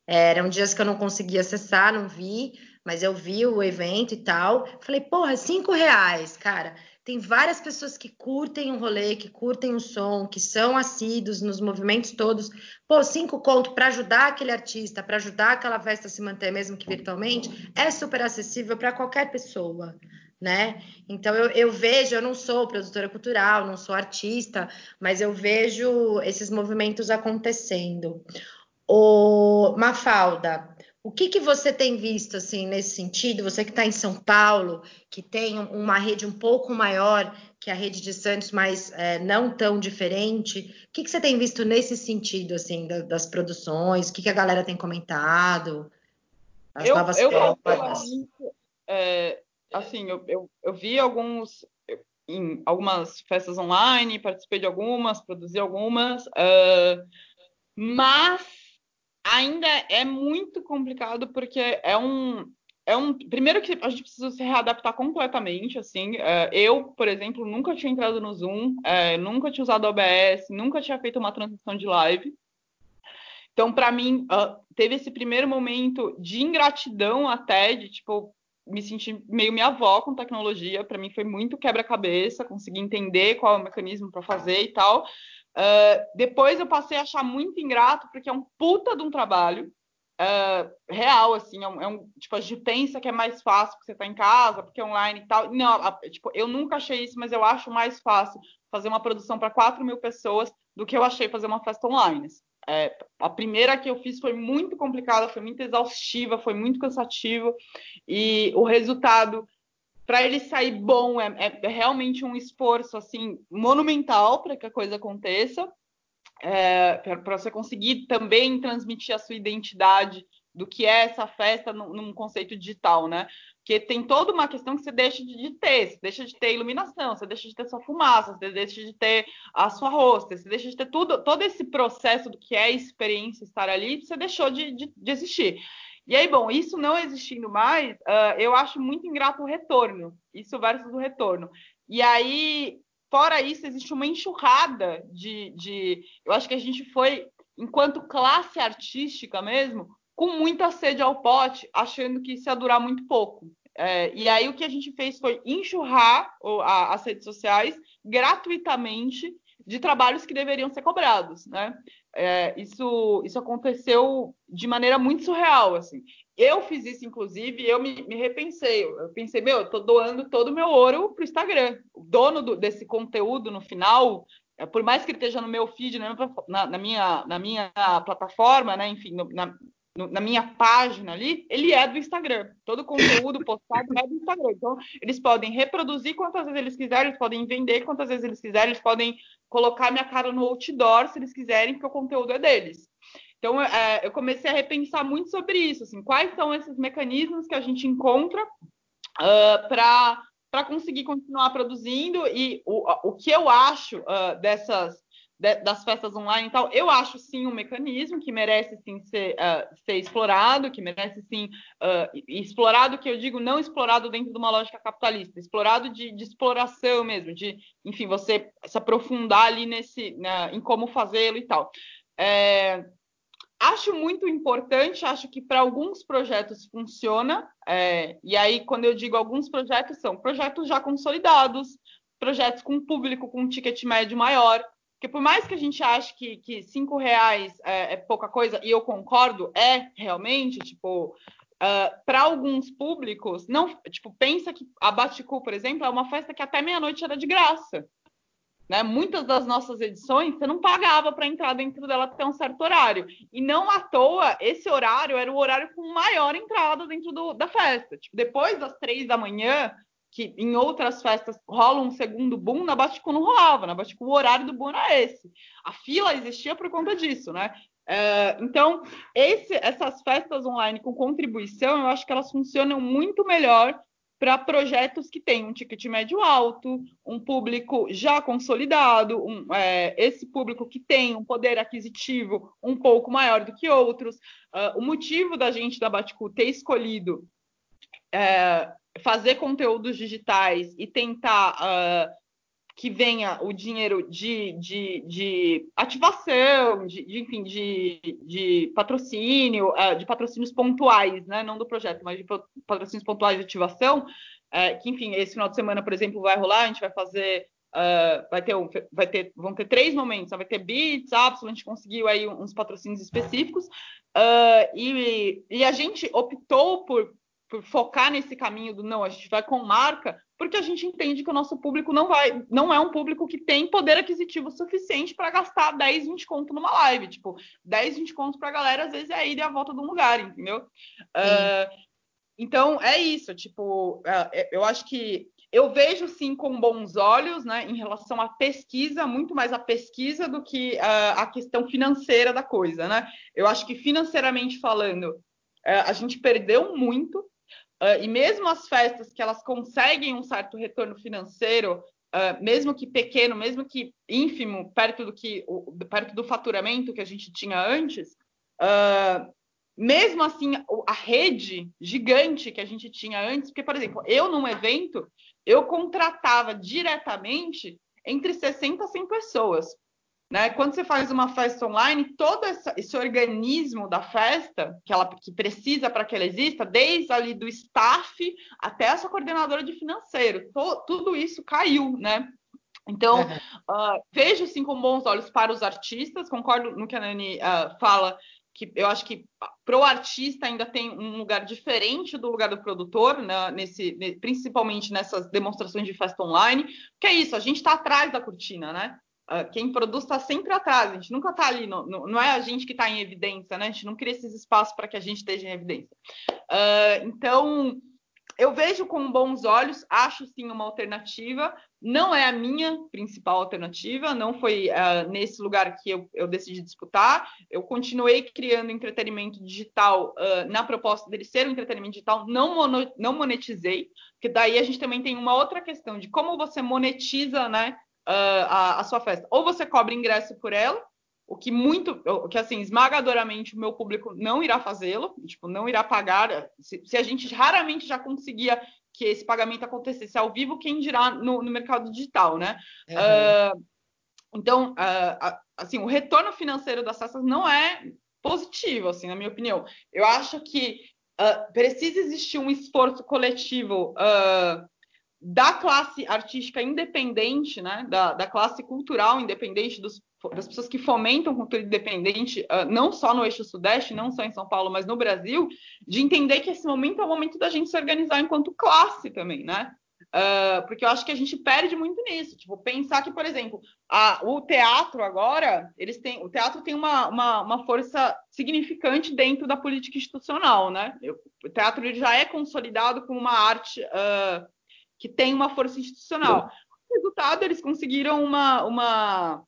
Eram dias que eu não conseguia acessar, não vi, mas eu vi o evento e tal. Falei, porra, cinco reais, cara. Tem várias pessoas que curtem o rolê, que curtem o som, que são assíduos nos movimentos todos. Pô, cinco conto para ajudar aquele artista, para ajudar aquela festa a se manter, mesmo que virtualmente, é super acessível para qualquer pessoa. Né? Então eu, eu, vejo, eu não sou produtora cultural, não sou artista, mas eu vejo esses movimentos acontecendo. O Mafalda, o que, que você tem visto assim nesse sentido? Você que está em São Paulo, que tem uma rede um pouco maior que a rede de Santos, mas é, não tão diferente. O que, que você tem visto nesse sentido assim da, das produções? O que, que a galera tem comentado? As eu, novas eu, formas? É, assim, eu, eu, eu vi alguns em algumas festas online, participei de algumas, produzi algumas, uh, mas ainda é muito complicado porque é um é um primeiro que a gente precisa se readaptar completamente assim uh, eu por exemplo nunca tinha entrado no Zoom uh, nunca tinha usado OBS nunca tinha feito uma transmissão de live. Então para mim uh, teve esse primeiro momento de ingratidão até de tipo me senti meio minha avó com tecnologia. Para mim foi muito quebra-cabeça, consegui entender qual é o mecanismo para fazer e tal. Uh, depois eu passei a achar muito ingrato, porque é um puta de um trabalho uh, real, assim. É um, é um, tipo, a gente pensa que é mais fácil porque você está em casa, porque é online e tal. Não, a, tipo, eu nunca achei isso, mas eu acho mais fácil fazer uma produção para 4 mil pessoas do que eu achei fazer uma festa online. Assim. É, a primeira que eu fiz foi muito complicada, foi muito exaustiva, foi muito cansativo e o resultado para ele sair bom é, é, é, realmente um esforço assim monumental para que a coisa aconteça, é, para você conseguir também transmitir a sua identidade do que é essa festa num, num conceito digital, né? Porque tem toda uma questão que você deixa de, ter, você deixa de ter iluminação, você deixa de ter sua fumaça, você deixa de ter a sua rosta, você deixa de ter tudo, todo esse processo do que é experiência estar ali, você deixou de, de, de existir. E aí, bom, isso não existindo mais, uh, eu acho muito ingrato o retorno, isso versus o retorno. E aí, fora isso, existe uma enxurrada de, de. Eu acho que a gente foi, enquanto classe artística mesmo, com muita sede ao pote, achando que isso ia durar muito pouco. É, e aí o que a gente fez foi enxurrar a, as redes sociais gratuitamente de trabalhos que deveriam ser cobrados, né? É, isso, isso aconteceu de maneira muito surreal, assim. Eu fiz isso, inclusive, eu me, me repensei. Eu pensei, meu, eu tô doando todo o meu ouro pro Instagram. O dono do, desse conteúdo no final, é, por mais que ele esteja no meu feed, na, na, minha, na minha plataforma, né? Enfim, no, na, na minha página ali, ele é do Instagram. Todo o conteúdo postado é do Instagram. Então, eles podem reproduzir quantas vezes eles quiserem, eles podem vender quantas vezes eles quiserem, eles podem colocar minha cara no outdoor se eles quiserem, porque o conteúdo é deles. Então, é, eu comecei a repensar muito sobre isso, assim, quais são esses mecanismos que a gente encontra uh, para conseguir continuar produzindo e o, o que eu acho uh, dessas das festas online e tal, eu acho sim um mecanismo que merece sim ser, uh, ser explorado, que merece sim uh, explorado, que eu digo não explorado dentro de uma lógica capitalista, explorado de, de exploração mesmo, de, enfim, você se aprofundar ali nesse, em como fazê-lo e tal. É, acho muito importante, acho que para alguns projetos funciona, é, e aí quando eu digo alguns projetos, são projetos já consolidados, projetos com público com ticket médio maior, porque por mais que a gente ache que, que cinco reais é, é pouca coisa, e eu concordo, é realmente, tipo, uh, para alguns públicos, não, tipo, pensa que a Baticu, por exemplo, é uma festa que até meia-noite era de graça. Né? Muitas das nossas edições você não pagava para entrar dentro dela até um certo horário. E não à toa, esse horário era o horário com maior entrada dentro do, da festa. Tipo, depois das três da manhã, que em outras festas rola um segundo boom, na Baticu não rolava, na Baticu o horário do boom era esse. A fila existia por conta disso, né? É, então, esse, essas festas online com contribuição, eu acho que elas funcionam muito melhor para projetos que têm um ticket médio alto, um público já consolidado, um, é, esse público que tem um poder aquisitivo um pouco maior do que outros. Uh, o motivo da gente da Baticu ter escolhido é, fazer conteúdos digitais e tentar uh, que venha o dinheiro de, de, de ativação, de, de, enfim, de, de patrocínio, uh, de patrocínios pontuais, né? não do projeto, mas de patrocínios pontuais de ativação, uh, que, enfim, esse final de semana, por exemplo, vai rolar, a gente vai fazer Uh, vai ter, um, vai ter, vão ter três momentos, vai ter bits, apps, a gente conseguiu aí uns patrocínios específicos, uh, e, e, a gente optou por focar nesse caminho do não, a gente vai com marca, porque a gente entende que o nosso público não vai, não é um público que tem poder aquisitivo suficiente para gastar 10, 20 conto numa live. Tipo, 10, 20 conto para a galera, às vezes é a ida e a volta de um lugar, entendeu? Uh, então, é isso, tipo, uh, eu acho que eu vejo sim com bons olhos, né, em relação à pesquisa, muito mais a pesquisa do que uh, a questão financeira da coisa, né? Eu acho que financeiramente falando, uh, a gente perdeu muito, uh, e mesmo as festas que elas conseguem um certo retorno financeiro, mesmo que pequeno, mesmo que ínfimo, perto do que perto do faturamento que a gente tinha antes, mesmo assim, a rede gigante que a gente tinha antes, porque, por exemplo, eu num evento, eu contratava diretamente entre 60 a 100 pessoas. Né? Quando você faz uma festa online, todo essa, esse organismo da festa, que ela que precisa para que ela exista, desde ali do staff até a sua coordenadora de financeiro, to, tudo isso caiu, né? Então, uhum. uh, vejo sim com bons olhos para os artistas, concordo no que a Nani uh, fala que eu acho que para o artista ainda tem um lugar diferente do lugar do produtor, né, nesse, principalmente nessas demonstrações de festa online, que é isso, a gente está atrás da cortina, né? Ah, quem produz está sempre atrás, a gente nunca está ali, no, no, não é a gente que está em evidência, né? A gente não cria esses espaços para que a gente esteja em evidência. Uh, então, eu vejo com bons olhos, acho sim uma alternativa. Não é a minha principal alternativa, não foi uh, nesse lugar que eu, eu, decidi disputar. Eu continuei criando entretenimento digital uh, na proposta dele ser um entretenimento digital, não, mono, não monetizei, porque daí a gente também tem uma outra questão de como você monetiza né, uh, a, a sua festa. Ou você cobra ingresso por ela, o que muito, o que assim, esmagadoramente o meu público não irá fazê-lo, tipo, não irá pagar. Se, se, a gente raramente já conseguia que esse pagamento acontecesse ao vivo, quem dirá no, no mercado digital, né? Uhum. Uh, então, uh, assim, o retorno financeiro das festas não é positivo, assim, na minha opinião. Eu acho que uh, precisa existir um esforço coletivo da classe artística independente, né, da, da classe cultural independente dos das pessoas que fomentam cultura independente, uh, não só no eixo sudeste, não só em São Paulo, mas no Brasil, de entender que esse momento é o momento da gente se organizar enquanto classe também, né? Uh, porque eu acho que a gente perde muito nisso. Tipo, pensar que, por exemplo, a, o teatro agora, eles têm, o teatro tem uma, uma, uma força significante dentro da política institucional, né? O teatro já é consolidado como uma arte uh, que tem uma força institucional. O resultado, eles conseguiram uma, uma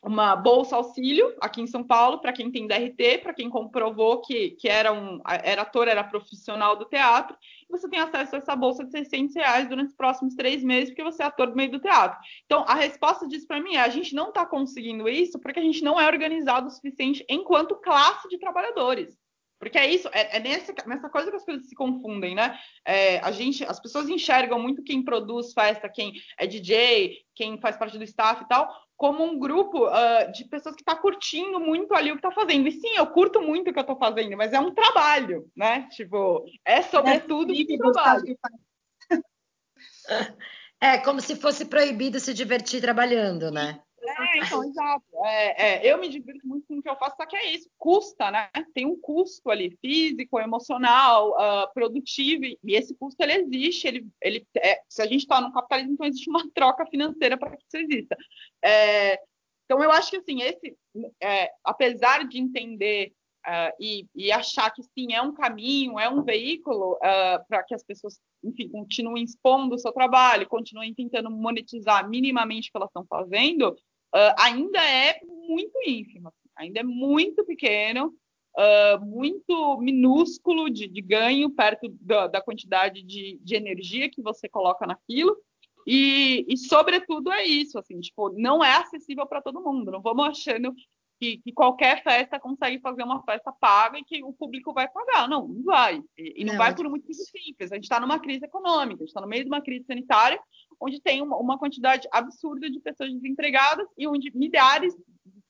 uma bolsa auxílio aqui em São Paulo para quem tem DRT, para quem comprovou que, que era um era ator, era profissional do teatro, e você tem acesso a essa bolsa de 600 reais durante os próximos três meses, porque você é ator do meio do teatro. Então, a resposta disso para mim é: a gente não está conseguindo isso porque a gente não é organizado o suficiente enquanto classe de trabalhadores. Porque é isso, é, é nessa, nessa coisa que as coisas se confundem, né? É, a gente, as pessoas enxergam muito quem produz festa, quem é DJ, quem faz parte do staff e tal, como um grupo uh, de pessoas que está curtindo muito ali o que está fazendo. E sim, eu curto muito o que eu estou fazendo, mas é um trabalho, né? Tipo, é sobretudo é um trabalho. É como se fosse proibido se divertir trabalhando, né? É, então, exato. É, é, eu me divirto muito com o que eu faço, só que é isso, custa, né? Tem um custo ali, físico, emocional, uh, produtivo, e esse custo ele existe. Ele, ele, é, se a gente está no capitalismo, então existe uma troca financeira para que isso exista. É, então, eu acho que assim, esse, é, apesar de entender Uh, e, e, achar que sim, é um caminho, é um veículo uh, para que as pessoas, enfim, continuem expondo o seu trabalho, continuem tentando monetizar minimamente o que elas estão fazendo, uh, ainda é muito ínfimo, assim, ainda é muito pequeno, muito minúsculo de, de ganho perto da, da quantidade de, de, energia que você coloca naquilo. E, e, sobretudo, é isso, assim, tipo, não é acessível para todo mundo. Não vamos achando que, que, qualquer festa consegue fazer uma festa paga e que o público vai pagar. Não, não vai. E, e não, não, vai por um motivo simples. A gente está numa crise econômica, a gente está no meio de uma crise sanitária, onde tem uma, uma, quantidade absurda de pessoas desempregadas e onde milhares,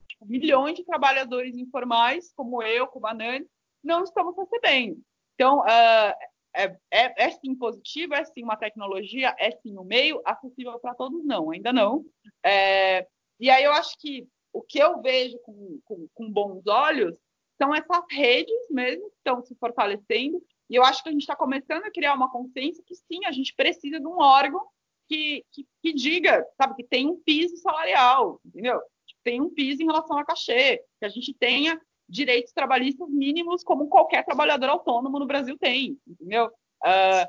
tipo, milhões de trabalhadores informais, como eu, como a Nani, não estamos recebendo. Então, uh, é, é, é, sim positivo, é sim uma tecnologia, é sim um meio, acessível para todos, não, ainda não. É, e aí eu acho que o que eu vejo com, com, com bons olhos são essas redes mesmo que estão se fortalecendo, E eu acho que a gente está começando a criar uma consciência que sim, a gente precisa de um órgão que, que, que diga, sabe, que tem um piso salarial, entendeu? Que tem um piso em relação a cachê, que a gente tenha direitos trabalhistas mínimos como qualquer trabalhador autônomo no Brasil tem, entendeu? Uh,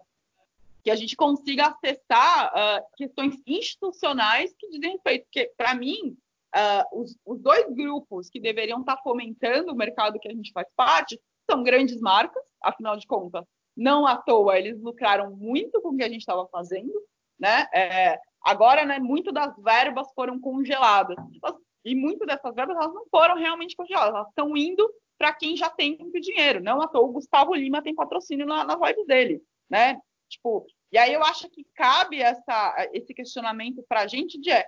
que a gente consiga acessar uh, questões institucionais que dizem respeito, porque para mim uh, os, os, dois grupos que deveriam estar tá fomentando o mercado que a gente faz parte são grandes marcas, afinal de contas, não à toa eles lucraram muito com o que a gente estava fazendo, né? É, agora, né, muito das verbas foram congeladas e muito dessas verbas elas não foram realmente congeladas, elas estão indo para quem já tem muito dinheiro. Não à toa o Gustavo Lima tem patrocínio na, nas lives dele, né? Tipo, e aí eu acho que cabe essa, esse questionamento para a gente de é,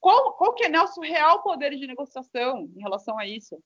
qual, qual que é nosso real poder de negociação em relação a isso?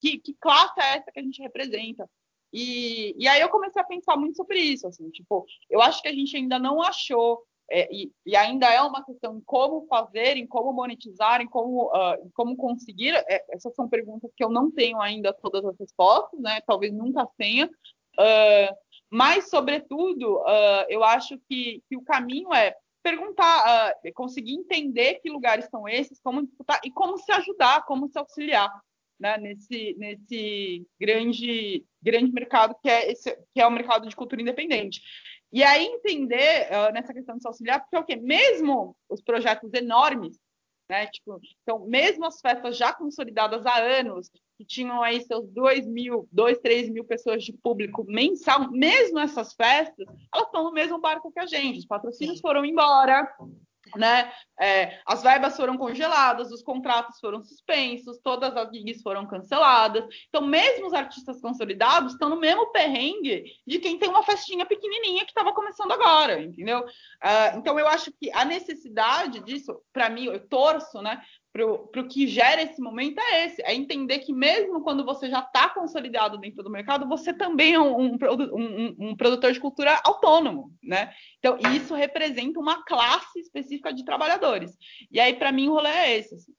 Que, que classe é essa que a gente representa? E, e aí eu comecei a pensar muito sobre isso, assim, tipo, eu acho que a gente ainda não achou é, e, e, ainda é uma questão em como fazer, em como monetizar, em como, uh, em como conseguir. É, essas são perguntas que eu não tenho ainda todas as respostas, né? Talvez nunca tenha. Uh, mas, sobretudo, uh, eu acho que, que, o caminho é perguntar, conseguir entender que lugares são esses, como disputar e como se ajudar, como se auxiliar. Né, nesse, nesse grande, grande mercado que é, esse, que é o mercado de cultura independente. E aí entender uh, nessa questão de auxiliar, porque é o quê? Mesmo os projetos enormes, né? Tipo, então, mesmo as festas já consolidadas há anos, que tinham aí seus 2 mil, 2, 3 mil pessoas de público mensal, mesmo essas festas, elas estão no mesmo barco que a gente. Os patrocínios foram embora, né? É, as verbas foram congeladas, os contratos foram suspensos, todas as gigs foram canceladas. Então, mesmo os artistas consolidados estão no mesmo perrengue de quem tem uma festinha pequenininha que estava começando agora, entendeu? Uh, então, eu acho que a necessidade disso, para mim, eu torço, né, para o que gera esse momento é esse, é entender que mesmo quando você já está consolidado dentro do mercado, você também é um, um, um, produtor de cultura autônomo, né? Então, isso representa uma classe específica de trabalhadores. E aí, para mim, o rolê é esse. Assim.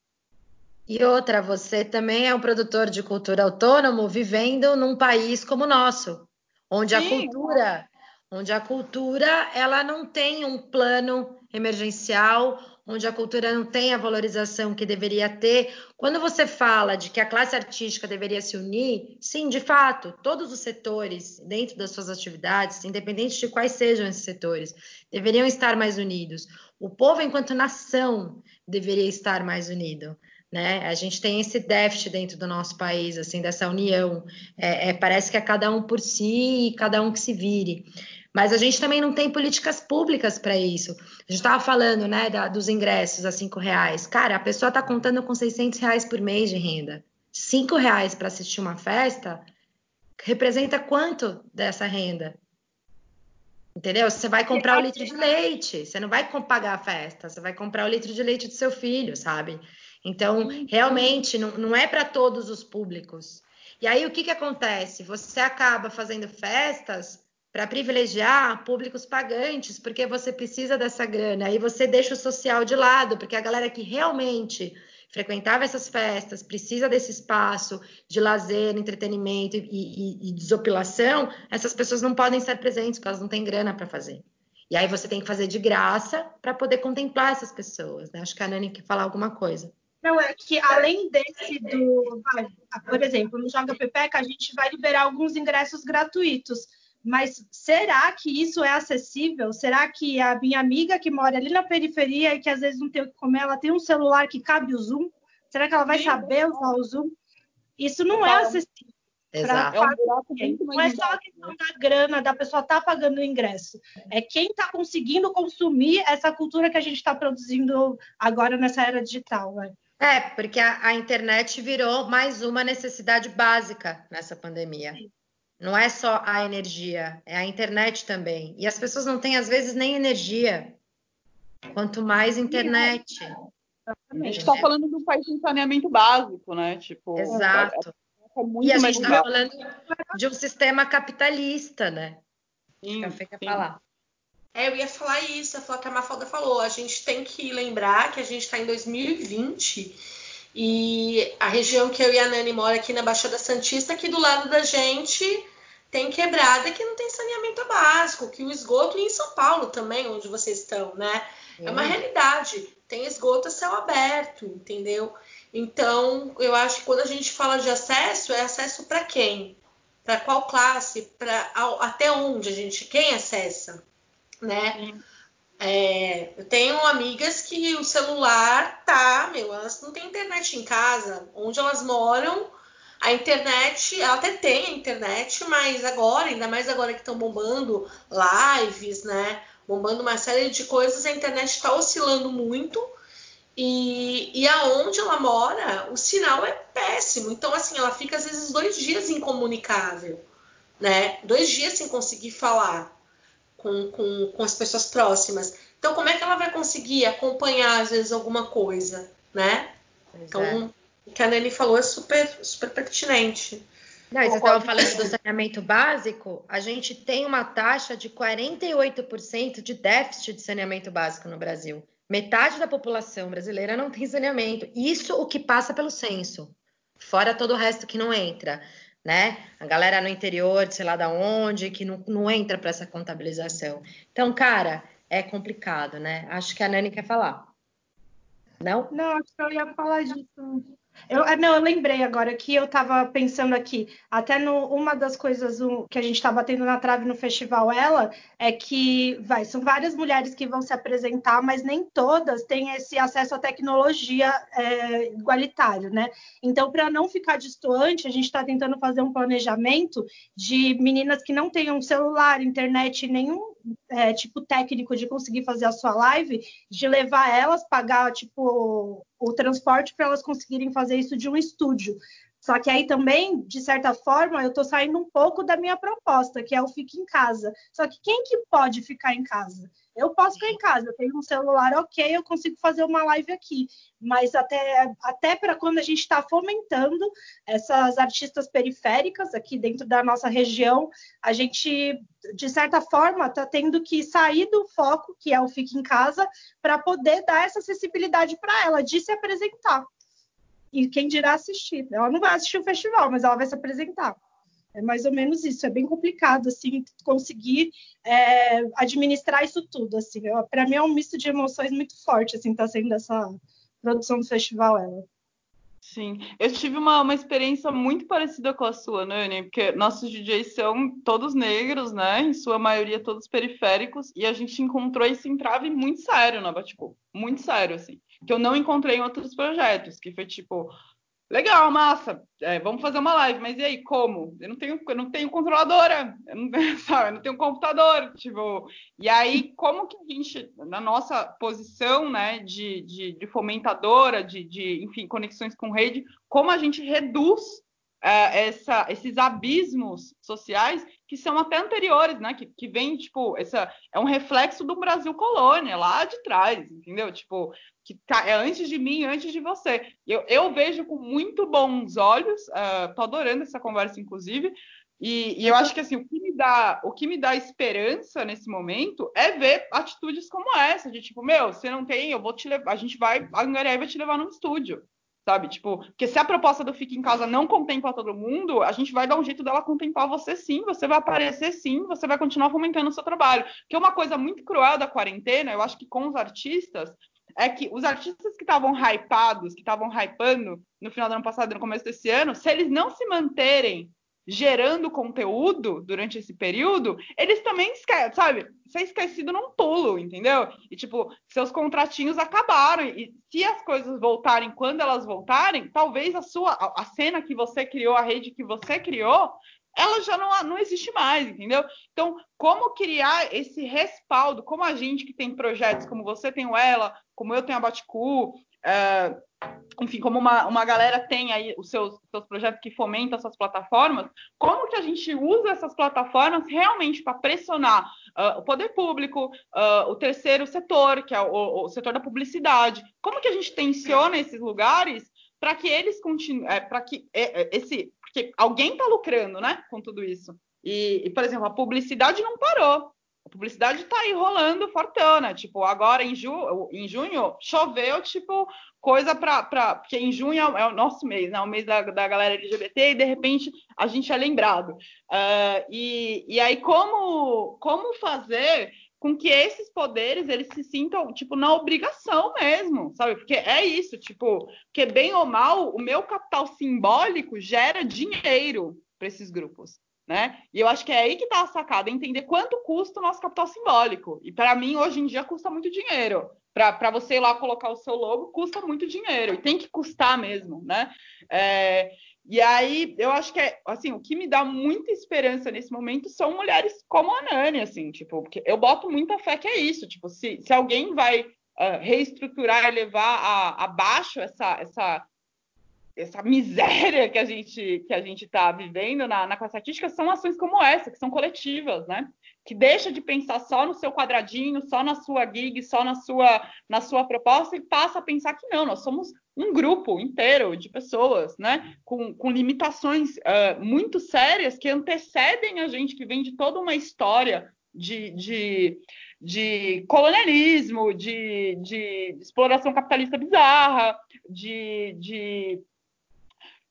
E outra, você também é um produtor de cultura autônomo vivendo num país como o nosso, onde Sim. a cultura, onde a cultura, ela não tem um plano emergencial onde a cultura não tem a valorização que deveria ter. Quando você fala de que a classe artística deveria se unir, sim, de fato, todos os setores, dentro das suas atividades, independente de quais sejam esses setores, deveriam estar mais unidos. O povo, enquanto nação, deveria estar mais unido. Né? A gente tem esse déficit dentro do nosso país, assim, dessa união. É, é, parece que é cada um por si e cada um que se vire. Mas a gente também não tem políticas públicas para isso. A gente estava falando, né, da, dos ingressos a cinco reais. Cara, a pessoa está contando com 600 reais por mês de renda. Cinco reais para assistir uma festa representa quanto dessa renda? Entendeu? Você vai comprar o litro de leite, você não vai pagar a festa, você vai comprar o litro de leite do seu filho, sabe? Então, realmente, não, não é para todos os públicos. E aí, o que, que acontece? Você acaba fazendo festas para privilegiar públicos pagantes, porque você precisa dessa grana. Aí você deixa o social de lado, porque a galera que realmente frequentava essas festas precisa desse espaço de lazer, entretenimento e, e, e desopilação, essas pessoas não podem estar presentes, porque elas não têm grana para fazer. E aí você tem que fazer de graça para poder contemplar essas pessoas. Né? Acho que a Nani quer falar alguma coisa. Não, é que além desse do. Por exemplo, no Joga Pepeca, a gente vai liberar alguns ingressos gratuitos mas será que isso é acessível? Será que a minha amiga que mora ali na periferia e que às vezes não tem o que comer, ela tem um celular que cabe o Zoom? Será que ela vai saber usar o Zoom? Isso não é acessível. Exato. Pra, é um não é só a questão da grana, da pessoa estar tá pagando o ingresso. É quem está conseguindo consumir essa cultura que a gente está produzindo agora nessa era digital. Né? É, porque a, a, internet virou mais uma necessidade básica nessa pandemia. Sim. Não é só a energia, é a internet também. E as pessoas não têm, às vezes, nem energia. Quanto mais internet. A gente está falando de um país de saneamento básico, né? Tipo, Exato. É, é e a gente está falando de um sistema capitalista, né? Sim, Café quer falar. É, eu ia falar isso, a que a Mafalda falou. A gente tem que lembrar que a gente está em 2020 e a região que eu e a Nani mora aqui na Baixada Santista, aqui do lado da gente, tem quebrada que não tem saneamento básico, que o esgoto e em São Paulo também, onde vocês estão, né? É uma realidade. Tem esgoto a céu aberto, entendeu? Então, eu acho que quando a gente fala de acesso, é acesso para quem? Para qual classe? Para até onde a gente quem acessa, né? É, eu tenho amigas que o celular tá, meu, elas não têm internet em casa. Onde elas moram, a internet, ela até tem a internet, mas agora, ainda mais agora que estão bombando lives, né? Bombando uma série de coisas, a internet está oscilando muito. E, e aonde ela mora, o sinal é péssimo. Então, assim, ela fica às vezes dois dias incomunicável, né? Dois dias sem conseguir falar com, com, com as pessoas próximas. Então, como é que ela vai conseguir acompanhar, às vezes, alguma coisa, né? Pois então, é o que a Nani falou é super, super pertinente. Não, você estava falando do saneamento básico, a gente tem uma taxa de 48% de déficit de saneamento básico no Brasil. Metade da população brasileira não tem saneamento. Isso o que passa pelo censo, fora todo o resto que não entra, né? A galera no interior, sei lá da onde, que não, não entra para essa contabilização. Então, cara, é complicado, né? Acho que a Nani quer falar. Não? Não, acho que eu ia falar disso. Eu, ah, não, eu lembrei agora que eu estava pensando aqui, até no, uma das coisas que a gente estava tendo na trave no festival ela é que vai, são várias mulheres que vão se apresentar, mas nem todas têm esse acesso à tecnologia é, igualitário, né? Então, para não ficar distoante, a gente está tentando fazer um planejamento de meninas que não tenham celular, internet, nenhum é, tipo técnico de conseguir fazer a sua live, de levar elas, pagar tipo o transporte para elas conseguirem fazer isso de um estúdio. Só que aí também, de certa forma, eu estou saindo um pouco da minha proposta, que é o fique em casa. Só que quem que pode ficar em casa? Eu posso ficar em casa, eu tenho um celular, ok, eu consigo fazer uma live aqui. Mas até, até para quando a gente está fomentando essas artistas periféricas aqui dentro da nossa região, a gente, de certa forma, está tendo que sair do foco, que é o fique em casa, para poder dar essa acessibilidade para ela, de se apresentar e quem dirá assistir. Ela não vai assistir o festival, mas ela vai se apresentar. É mais ou menos isso. É bem complicado assim conseguir é, administrar isso tudo. Assim, para mim é um misto de emoções muito forte. Assim, tá sendo essa produção do festival ela. Sim, eu tive uma, uma experiência muito parecida com a sua, Nani, porque nossos DJs são todos negros, né? Em sua maioria todos periféricos, e a gente encontrou esse entrave muito sério na Baticu, muito sério, assim que eu não encontrei em outros projetos, que foi tipo, legal, massa, é, vamos fazer uma live, mas e aí, como? Eu não tenho, eu não tenho controladora, eu não, sabe, eu não tenho computador, tipo, e aí, como que a gente, na nossa posição, né, de, de, de fomentadora, de, de, enfim, conexões com rede, como a gente reduz é, essa, esses abismos sociais que são até anteriores, né? Que, que vem, tipo, essa, é um reflexo do Brasil colônia, lá de trás, entendeu? Tipo, que tá, é antes de mim, antes de você. Eu, eu vejo com muito bons olhos, uh, tô adorando essa conversa, inclusive, e, e, eu acho que assim, o que me dá, o que me dá esperança nesse momento é ver atitudes como essa, de tipo, meu, você não tem, eu vou te levar, a gente vai, a Angaré vai te levar num estúdio sabe? Tipo, porque se a proposta do Fique em Casa não contempla todo mundo, a gente vai dar um jeito dela contemplar você sim, você vai aparecer sim, você vai continuar fomentando o seu trabalho. Que é uma coisa muito cruel da quarentena, eu acho que com os artistas, é que os artistas que estavam hypados, que estavam hypando no final do ano passado e no começo desse ano, se eles não se manterem gerando conteúdo durante esse período, eles também esquecem, sabe? É esquecido num pulo, entendeu? E tipo, seus contratinhos acabaram. E se as coisas voltarem quando elas voltarem, talvez a sua a, cena que você criou, a rede que você criou, ela já não, não existe mais, entendeu? Então, como criar esse respaldo? Como a gente que tem projetos, como você tem o Ela, como eu tenho a Baticu, é, enfim, como uma, uma galera tem aí os seus, seus projetos que fomentam essas plataformas, como que a gente usa essas plataformas realmente para pressionar uh, o poder público, uh, o terceiro setor, que é o, o, setor da publicidade, como que a gente tensiona esses lugares para que eles continuem, é, para que é, é, esse, porque alguém está lucrando, né, com tudo isso. E, e, por exemplo, a publicidade não parou. A publicidade tá aí rolando fortana. Tipo, agora em, ju em junho choveu, tipo, coisa para. Porque em junho é o nosso mês, né? O mês da, da galera LGBT, e de repente a gente é lembrado. Uh, e, e aí, como, como fazer com que esses poderes eles se sintam tipo na obrigação mesmo, sabe? Porque é isso, tipo, que bem ou mal, o meu capital simbólico gera dinheiro para esses grupos, né? E eu acho que é aí que está a sacada, entender quanto custa o nosso capital simbólico. E para mim hoje em dia custa muito dinheiro. Para você ir lá colocar o seu logo, custa muito dinheiro e tem que custar mesmo, né? É, e aí, eu acho que é, assim, o que me dá muita esperança nesse momento são mulheres como a Nani, assim, tipo, porque eu boto muita fé que é isso, tipo, se, se alguém vai uh, reestruturar e levar abaixo essa, essa, essa miséria que a gente que a gente está vivendo na, na classe artística, são ações como essa, que são coletivas, né? Que deixa de pensar só no seu quadradinho, só na sua gig, só na sua, na sua proposta e passa a pensar que não, nós somos um grupo inteiro de pessoas, né, com, com limitações uh, muito sérias que antecedem a gente, que vem de toda uma história de, de, de colonialismo, de, de, exploração capitalista bizarra, de, de,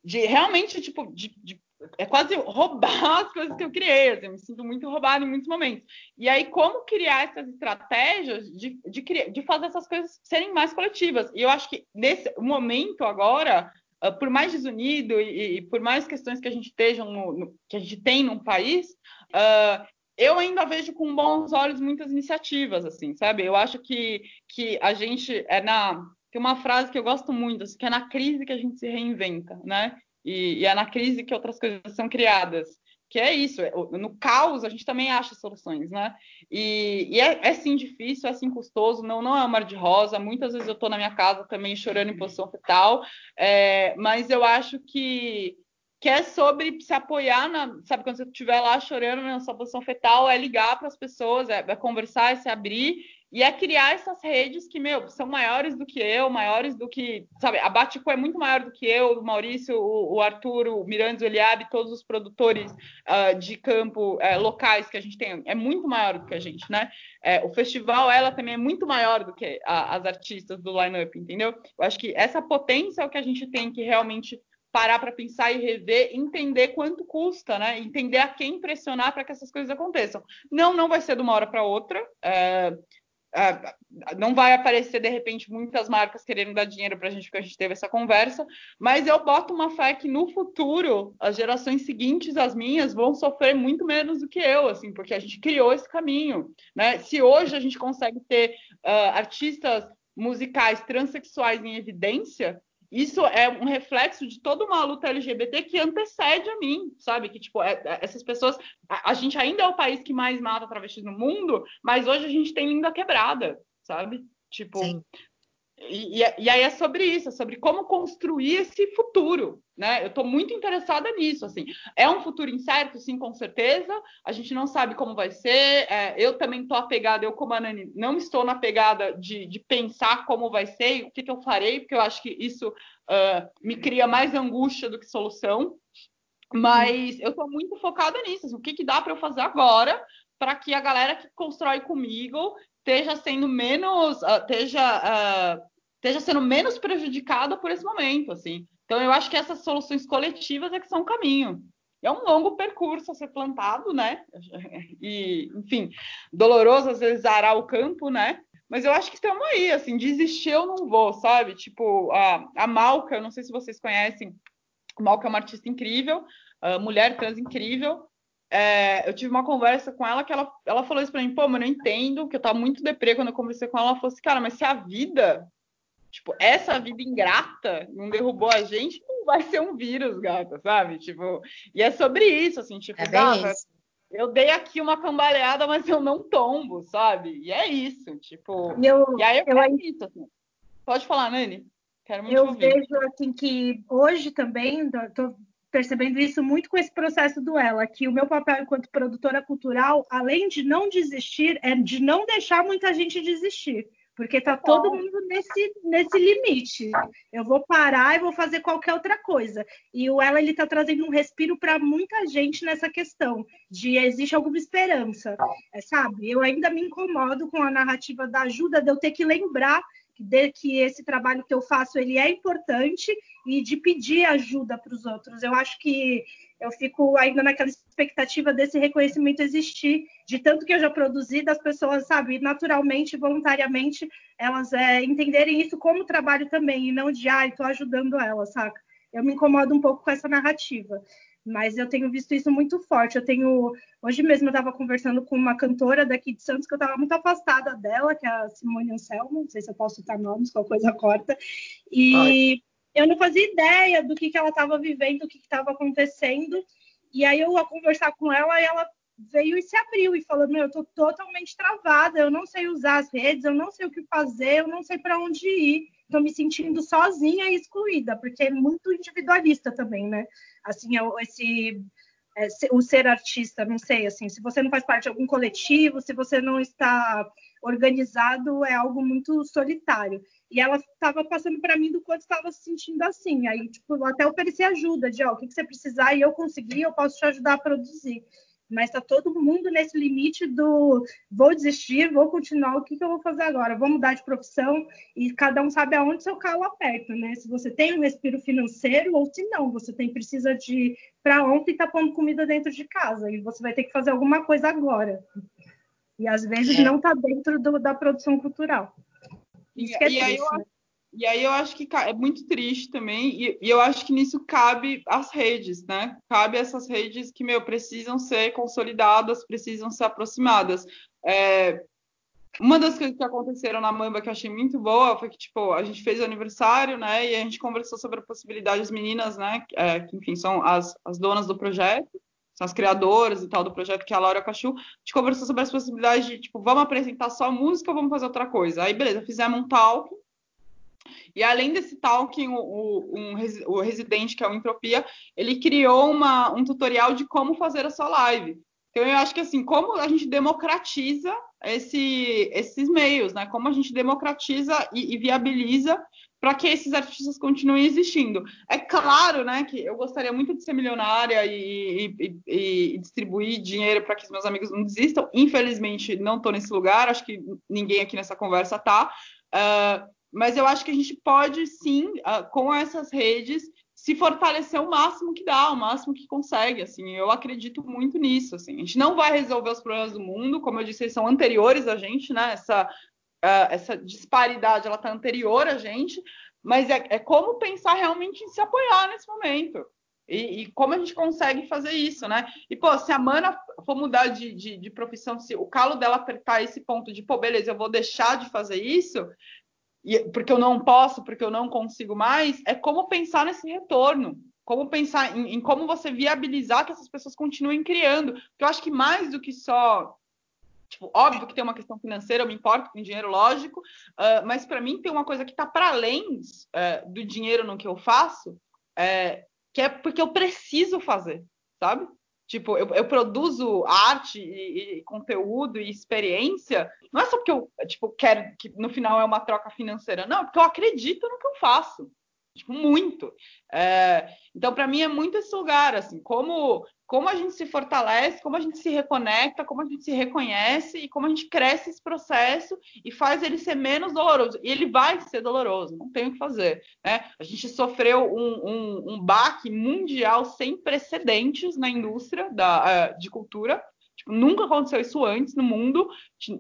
de realmente tipo de, de é quase roubar as coisas que eu criei, assim, eu me sinto muito roubada em muitos momentos. E aí, como criar essas estratégias de, de, de fazer essas coisas serem mais coletivas? E eu acho que nesse momento agora, uh, por mais desunido e, e, por mais questões que a gente esteja no, no, que a gente tem num país, uh, eu ainda vejo com bons olhos muitas iniciativas, assim, sabe? Eu acho que, que a gente é na tem uma frase que eu gosto muito, assim, que é na crise que a gente se reinventa, né? E, e, é na crise que outras coisas são criadas. Que é isso, é, no caos a gente também acha soluções, né? E, e é, é, sim difícil, é sim custoso, não, não é um mar de rosa. Muitas vezes eu estou na minha casa também chorando em posição fetal, é, mas eu acho que, que é sobre se apoiar, na, sabe, quando você estiver lá chorando na sua posição fetal, é ligar para as pessoas, é, é conversar, é se abrir e é criar essas redes que, meu, são maiores do que eu, maiores do que, sabe, a Batico é muito maior do que eu, o Maurício, o, o Arthur, o Mirandes, o Eliabe, todos os produtores uh, de campo uh, locais que a gente tem, é muito maior do que a gente, né? É, o festival, ela também é muito maior do que a, as artistas do line-up, entendeu? Eu acho que essa potência é o que a gente tem que realmente parar para pensar e rever, entender quanto custa, né? Entender a quem pressionar para que essas coisas aconteçam. Não, não vai ser de uma hora para outra. É, não vai aparecer de repente muitas marcas querendo dar dinheiro para a gente, porque a gente teve essa conversa, mas eu boto uma fé que no futuro as gerações seguintes, as minhas, vão sofrer muito menos do que eu, assim, porque a gente criou esse caminho, né? Se hoje a gente consegue ter uh, artistas musicais transexuais em evidência, isso é um reflexo de toda uma luta LGBT que antecede a mim, sabe? Que, tipo, é, é, essas pessoas. A, a, gente ainda é o país que mais mata travestis no mundo, mas hoje a gente tem linda quebrada, sabe? Tipo, Sim. E, e, aí é sobre isso, é sobre como construir esse futuro, né? Eu estou muito interessada nisso, assim. É um futuro incerto, sim, com certeza. A gente não sabe como vai ser. É, eu também estou apegada, eu como a Nani, não estou na pegada de, de pensar como vai ser e o que, que, eu farei, porque eu acho que isso uh, me cria mais angústia do que solução. Mas eu estou muito focada nisso, assim, o que, que dá para eu fazer agora para que a galera que constrói comigo esteja sendo menos, esteja, esteja sendo menos prejudicada por esse momento, assim. Então eu acho que essas soluções coletivas é que são o caminho. É um longo percurso a ser plantado, né? E, enfim, doloroso às vezes arar o campo, né? Mas eu acho que estamos aí, assim, desistir eu não vou, sabe? Tipo, a, a Malca, eu não sei se vocês conhecem, Malca é uma artista incrível, mulher trans incrível, é, eu tive uma conversa com ela que ela, ela falou isso pra mim, pô, mas eu não entendo, que eu tava muito deprê quando eu conversei com ela, ela falou assim, cara, mas se a vida, tipo, essa vida ingrata não derrubou a gente, não vai ser um vírus, gata, sabe? Tipo, e é sobre isso, assim, tipo, é gata, isso. eu dei aqui uma cambaleada, mas eu não tombo, sabe? E é isso, tipo, eu, e aí eu, eu isso, assim. Pode falar, Nani. Quero muito eu ouvir. vejo assim que hoje também tô percebendo isso muito com esse processo do ela, que o meu papel enquanto produtora cultural, além de não desistir, é de não deixar muita gente desistir. Porque tá todo mundo nesse, nesse limite. Eu vou parar e vou fazer qualquer outra coisa. E o ela ele tá trazendo um respiro para muita gente nessa questão de existe alguma esperança, é, sabe? Eu ainda me incomodo com a narrativa da ajuda de eu ter que lembrar de que esse trabalho que eu faço ele é importante e de pedir ajuda para os outros. Eu acho que eu fico ainda naquela expectativa desse reconhecimento existir, de tanto que eu já produzi, das pessoas, sabe, naturalmente, voluntariamente, elas é, entenderem isso como trabalho também, e não de, ai, ah, estou ajudando elas, saca? Eu me incomodo um pouco com essa narrativa, mas eu tenho visto isso muito forte. Eu tenho, hoje mesmo eu estava conversando com uma cantora daqui de Santos, que eu estava muito afastada dela, que é a Simone Anselmo, não sei se eu posso citar nomes, qual coisa corta, e... Ai eu não fazia ideia do que, que ela estava vivendo, do que estava acontecendo. E aí eu a conversar com ela, e ela veio e se abriu e falou: Meu, eu estou totalmente travada, eu não sei usar as redes, eu não sei o que fazer, eu não sei para onde ir. Estou me sentindo sozinha e excluída, porque é muito individualista também, né? Assim, é esse é, o ser artista, não sei, assim, se você não faz parte de algum coletivo, se você não está organizado, é algo muito solitário. E ela estava passando para mim do quanto estava se sentindo assim. Aí, tipo, até ofereci ajuda, de, ó, o que, que você precisar e eu conseguir, eu posso te ajudar a produzir. Mas está todo mundo nesse limite do vou desistir, vou continuar, o que, que eu vou fazer agora? Vou mudar de profissão e cada um sabe aonde seu calo aperta, né? Se você tem um respiro financeiro ou se não, você tem precisa de para ontem tá pondo comida dentro de casa e você vai ter que fazer alguma coisa agora. E às vezes é. não está dentro do, da produção cultural. Isso e, é e triste, aí eu, né? E aí eu acho que é muito triste também, e, e, eu acho que nisso cabe as redes, né? Cabe essas redes que, meu, precisam ser consolidadas, precisam ser aproximadas. É, uma das coisas que aconteceram na Mamba que eu achei muito boa foi que, tipo, a gente fez o aniversário, né? E a gente conversou sobre a possibilidade das meninas, né? É, que, enfim, são as, as donas do projeto, são as criadoras e tal do projeto, que é a Laura Cachu. A gente conversou sobre as possibilidades de, tipo, vamos apresentar só música ou vamos fazer outra coisa? Aí, beleza, fizemos um talk e além desse talking, o, o, um, o residente, que é o Entropia, ele criou uma, um tutorial de como fazer a sua live. Então, eu acho que assim, como a gente democratiza esse, esses meios, né? Como a gente democratiza e, e viabiliza para que esses artistas continuem existindo. É claro, né, que eu gostaria muito de ser milionária e, e, e distribuir dinheiro para que os meus amigos não desistam. Infelizmente, não estou nesse lugar. Acho que ninguém aqui nessa conversa está. Uh, mas eu acho que a gente pode sim, uh, com essas redes, se fortalecer o máximo que dá, o máximo que consegue, assim, eu acredito muito nisso, assim, a gente não vai resolver os problemas do mundo, como eu disse, eles são anteriores a gente, né, essa, uh, essa disparidade, ela tá anterior a gente, mas é, é, como pensar realmente em se apoiar nesse momento, e, e, como a gente consegue fazer isso, né, e, pô, se a Mana for mudar de, de, de profissão, se o calo dela apertar esse ponto de, pô, beleza, eu vou deixar de fazer isso, porque eu não posso, porque eu não consigo mais, é como pensar nesse retorno, como pensar em, em, como você viabilizar que essas pessoas continuem criando. Porque eu acho que mais do que só. Tipo, óbvio que tem uma questão financeira, eu me importo com dinheiro, lógico, uh, mas para mim tem uma coisa que está para além uh, do dinheiro no que eu faço, uh, que é porque eu preciso fazer, sabe? Tipo, eu, eu produzo arte e, e, conteúdo e experiência, não é só porque eu, tipo, quero que no final é uma troca financeira, não, é porque eu acredito no que eu faço. Tipo, muito. É, então, para mim, é muito esse lugar, assim, como, como a gente se fortalece, como a gente se reconecta, como a gente se reconhece e como a gente cresce esse processo e faz ele ser menos doloroso. E ele vai ser doloroso, não tem o que fazer. Né? A gente sofreu um, um, um baque mundial sem precedentes na indústria da, uh, de cultura. Tipo, nunca aconteceu isso antes no mundo.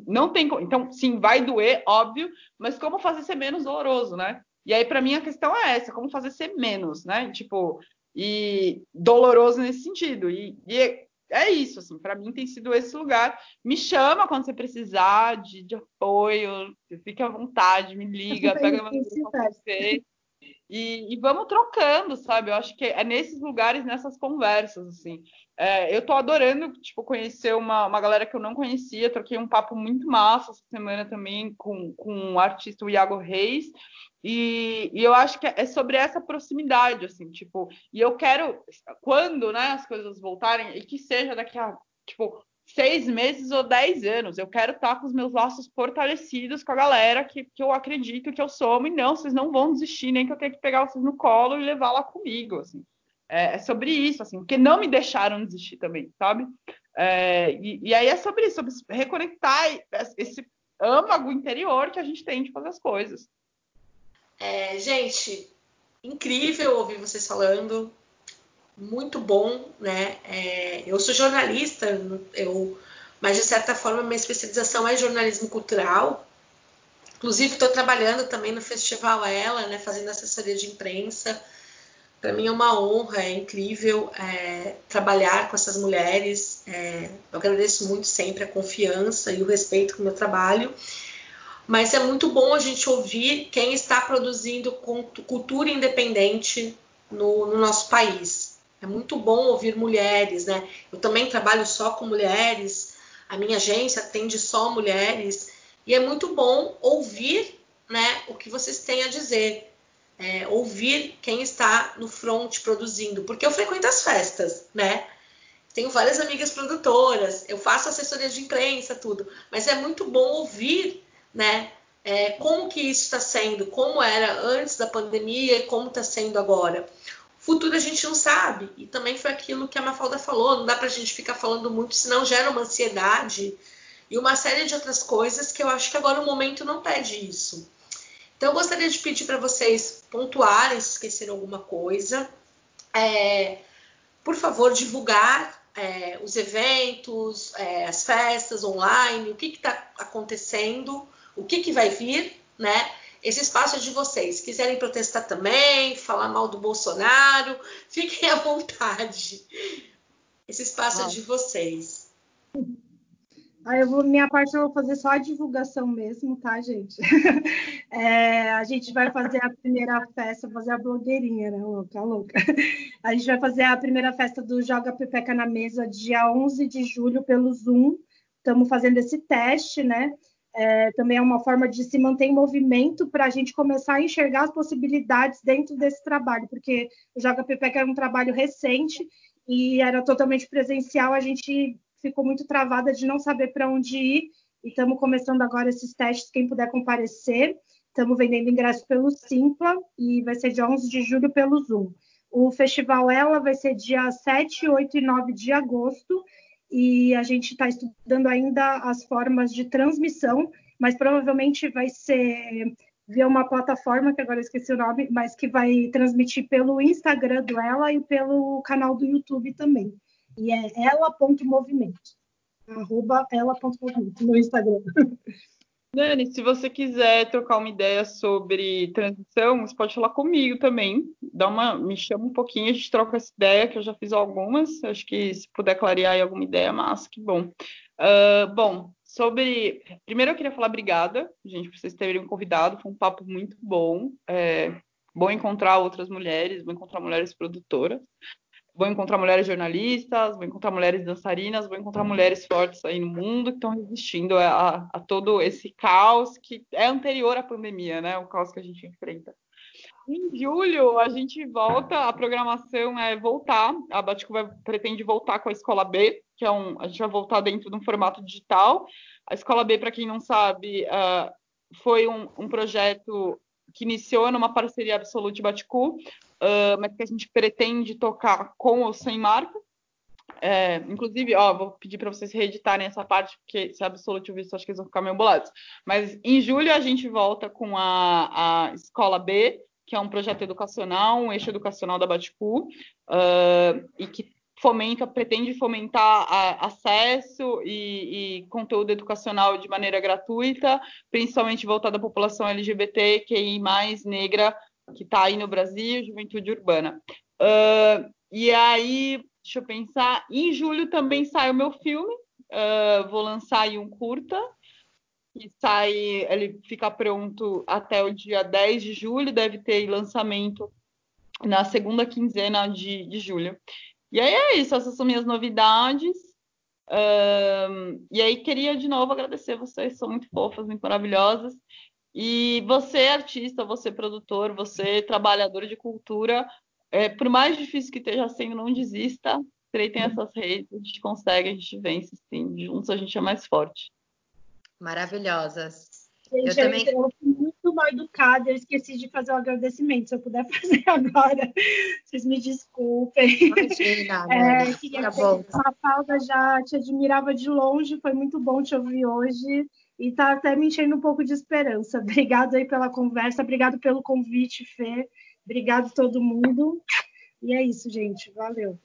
Não tem, então, sim, vai doer, óbvio, mas como fazer ser menos doloroso, né? E aí, para mim, a questão é essa: como fazer ser menos, né? Tipo, e doloroso nesse sentido. E, e é isso, assim, para mim tem sido esse lugar. Me chama quando você precisar de, de apoio, fique à vontade, me liga, pega uma você. E, e, vamos trocando, sabe? Eu acho que é nesses lugares, nessas conversas, assim. É, eu tô adorando, tipo, conhecer uma, uma galera que eu não conhecia, troquei um papo muito massa essa semana também com, com o artista Iago Reis, e, e, eu acho que é sobre essa proximidade, assim, tipo, e eu quero, quando, né, as coisas voltarem, e que seja daqui a, tipo, seis meses ou dez anos. Eu quero estar com os meus laços fortalecidos com a galera que, que eu acredito que eu sou. E não, vocês não vão desistir, nem que eu tenha que pegar vocês no colo e levar lá comigo. Assim. É, é sobre isso, assim, porque não me deixaram desistir também, sabe? É, e, e, aí é sobre isso, sobre reconectar esse âmago interior que a gente tem de fazer as coisas. É, gente, incrível ouvir vocês falando muito bom, né? É, eu sou jornalista, eu, mas de certa forma minha especialização é jornalismo cultural. Inclusive estou trabalhando também no Festival Ela, né? Fazendo assessoria de imprensa. Para mim é uma honra, é incrível é, trabalhar com essas mulheres. É, eu agradeço muito sempre a confiança e o respeito com o meu trabalho. Mas é muito bom a gente ouvir quem está produzindo cultura independente no, no nosso país. É muito bom ouvir mulheres, né? Eu também trabalho só com mulheres, a minha agência atende só mulheres, e é muito bom ouvir né, o que vocês têm a dizer. É, ouvir quem está no front produzindo, porque eu frequento as festas, né? Tenho várias amigas produtoras, eu faço assessoria de imprensa, tudo, mas é muito bom ouvir, né? É, como que isso está sendo, como era antes da pandemia e como está sendo agora futuro a gente não sabe. E também foi aquilo que a Mafalda falou, não dá para a gente ficar falando muito, senão gera uma ansiedade e uma série de outras coisas que eu acho que agora o momento não pede isso. Então eu gostaria de pedir para vocês pontuarem se esqueceram alguma coisa. É, por favor, divulgar é, os eventos, é, as festas online, o que está acontecendo, o que, que vai vir, né? Esse espaço é de vocês. Quiserem protestar também, falar mal do Bolsonaro, fiquem à vontade. Esse espaço ah. é de vocês. Ah, eu vou, minha parte eu vou fazer só a divulgação mesmo, tá, gente? É, a gente vai fazer a primeira festa, fazer a blogueirinha, né, louca, louca. A gente vai fazer a primeira festa do Joga Pepeca na Mesa, dia 11 de julho, pelo Zoom. Estamos fazendo esse teste, né? É, também é uma forma de se manter em movimento para a gente começar a enxergar as possibilidades dentro desse trabalho, porque o Joga Pepeca era um trabalho recente e era totalmente presencial, a gente ficou muito travada de não saber para onde ir, e estamos começando agora esses testes, quem puder comparecer, estamos vendendo ingresso pelo Simpla, e vai ser dia 11 de julho pelo Zoom. O festival Ela vai ser dia 7, 8 e 9 de agosto, e a gente está estudando ainda as formas de transmissão, mas provavelmente vai ser via uma plataforma que agora eu esqueci o nome, mas que vai transmitir pelo Instagram dela e pelo canal do YouTube também. E é ela.movimento. Arroba ela.movimento no Instagram. Dani, se você quiser trocar uma ideia sobre transição, você pode falar comigo também. Dá uma, me chama um pouquinho, a gente troca essa ideia, que eu já fiz algumas. Acho que se puder clarear aí alguma ideia, massa, que bom. Uh, bom, sobre. Primeiro eu queria falar obrigada, gente, por vocês terem me convidado. Foi um papo muito bom. É bom encontrar outras mulheres, bom encontrar mulheres produtoras vou encontrar mulheres jornalistas, vou encontrar mulheres dançarinas, vou encontrar mulheres fortes aí no mundo que estão resistindo a, a, todo esse caos que é anterior à pandemia, né? O caos que a gente enfrenta. Em julho, a gente volta, a programação é voltar, a Batico vai, pretende voltar com a Escola B, que é um, a gente vai voltar dentro de um formato digital. A Escola B, para quem não sabe, uh, foi um, um projeto que iniciou numa parceria absoluta Baticu, uh, mas que a gente pretende tocar com ou sem marca. É, inclusive, ó, vou pedir para vocês reeditarem essa parte, porque se é absoluto visto, acho que eles vão ficar meio bolados. Mas em julho a gente volta com a, a Escola B, que é um projeto educacional, um eixo educacional da Baticu, uh, e que fomenta, pretende fomentar a, acesso e, e, conteúdo educacional de maneira gratuita, principalmente voltado à população LGBT, QI mais negra, que está aí no Brasil, juventude urbana. Uh, e aí, deixa eu pensar, em julho também sai o meu filme, uh, vou lançar aí um curta, que sai, ele fica pronto até o dia 10 de julho, deve ter lançamento na segunda quinzena de, de julho. E aí é isso, essas são minhas novidades. Um, e aí queria de novo agradecer vocês, são muito fofas, muito maravilhosas. E você, artista, você, produtor, você, trabalhador de cultura, é, por mais difícil que esteja sendo, não desista. estreitem essas redes, a gente consegue, a gente vence, sim. Juntos a gente é mais forte. Maravilhosas. Gente, eu, também. Eu fui muito mal educada, eu esqueci de fazer o agradecimento. Se eu puder fazer agora, vocês me desculpem. Imagina, é, queria tá bom. Mafalda já te admirava de longe, foi muito bom te ouvir hoje e tá até me enchendo um pouco de esperança. Obrigado aí pela conversa, obrigado pelo convite, Fê. Obrigado todo mundo. E é isso, gente. Valeu.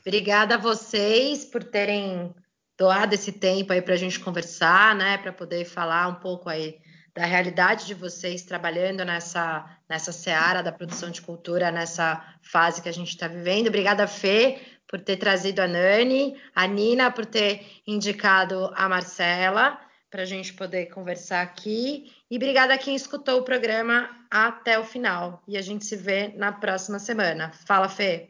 Obrigada a vocês por terem doado esse tempo aí para a gente conversar, né? Para poder falar um pouco aí da realidade de vocês trabalhando nessa, nessa seara da produção de cultura, nessa fase que a gente está vivendo. Obrigada, Fê, por ter trazido a Nani, a Nina, por ter indicado a Marcela para a gente poder conversar aqui. E obrigada a quem escutou o programa até o final. E a gente se vê na próxima semana. Fala, Fê.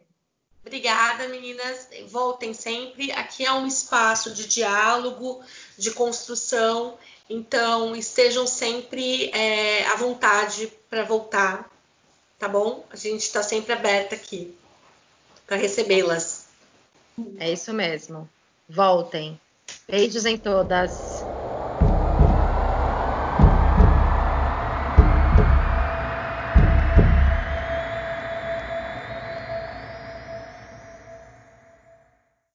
Obrigada, meninas. Voltem sempre. Aqui é um espaço de diálogo, de construção. Então, estejam sempre é, à vontade para voltar, tá bom? A gente está sempre aberta aqui para recebê-las. É isso mesmo. Voltem. Beijos em todas.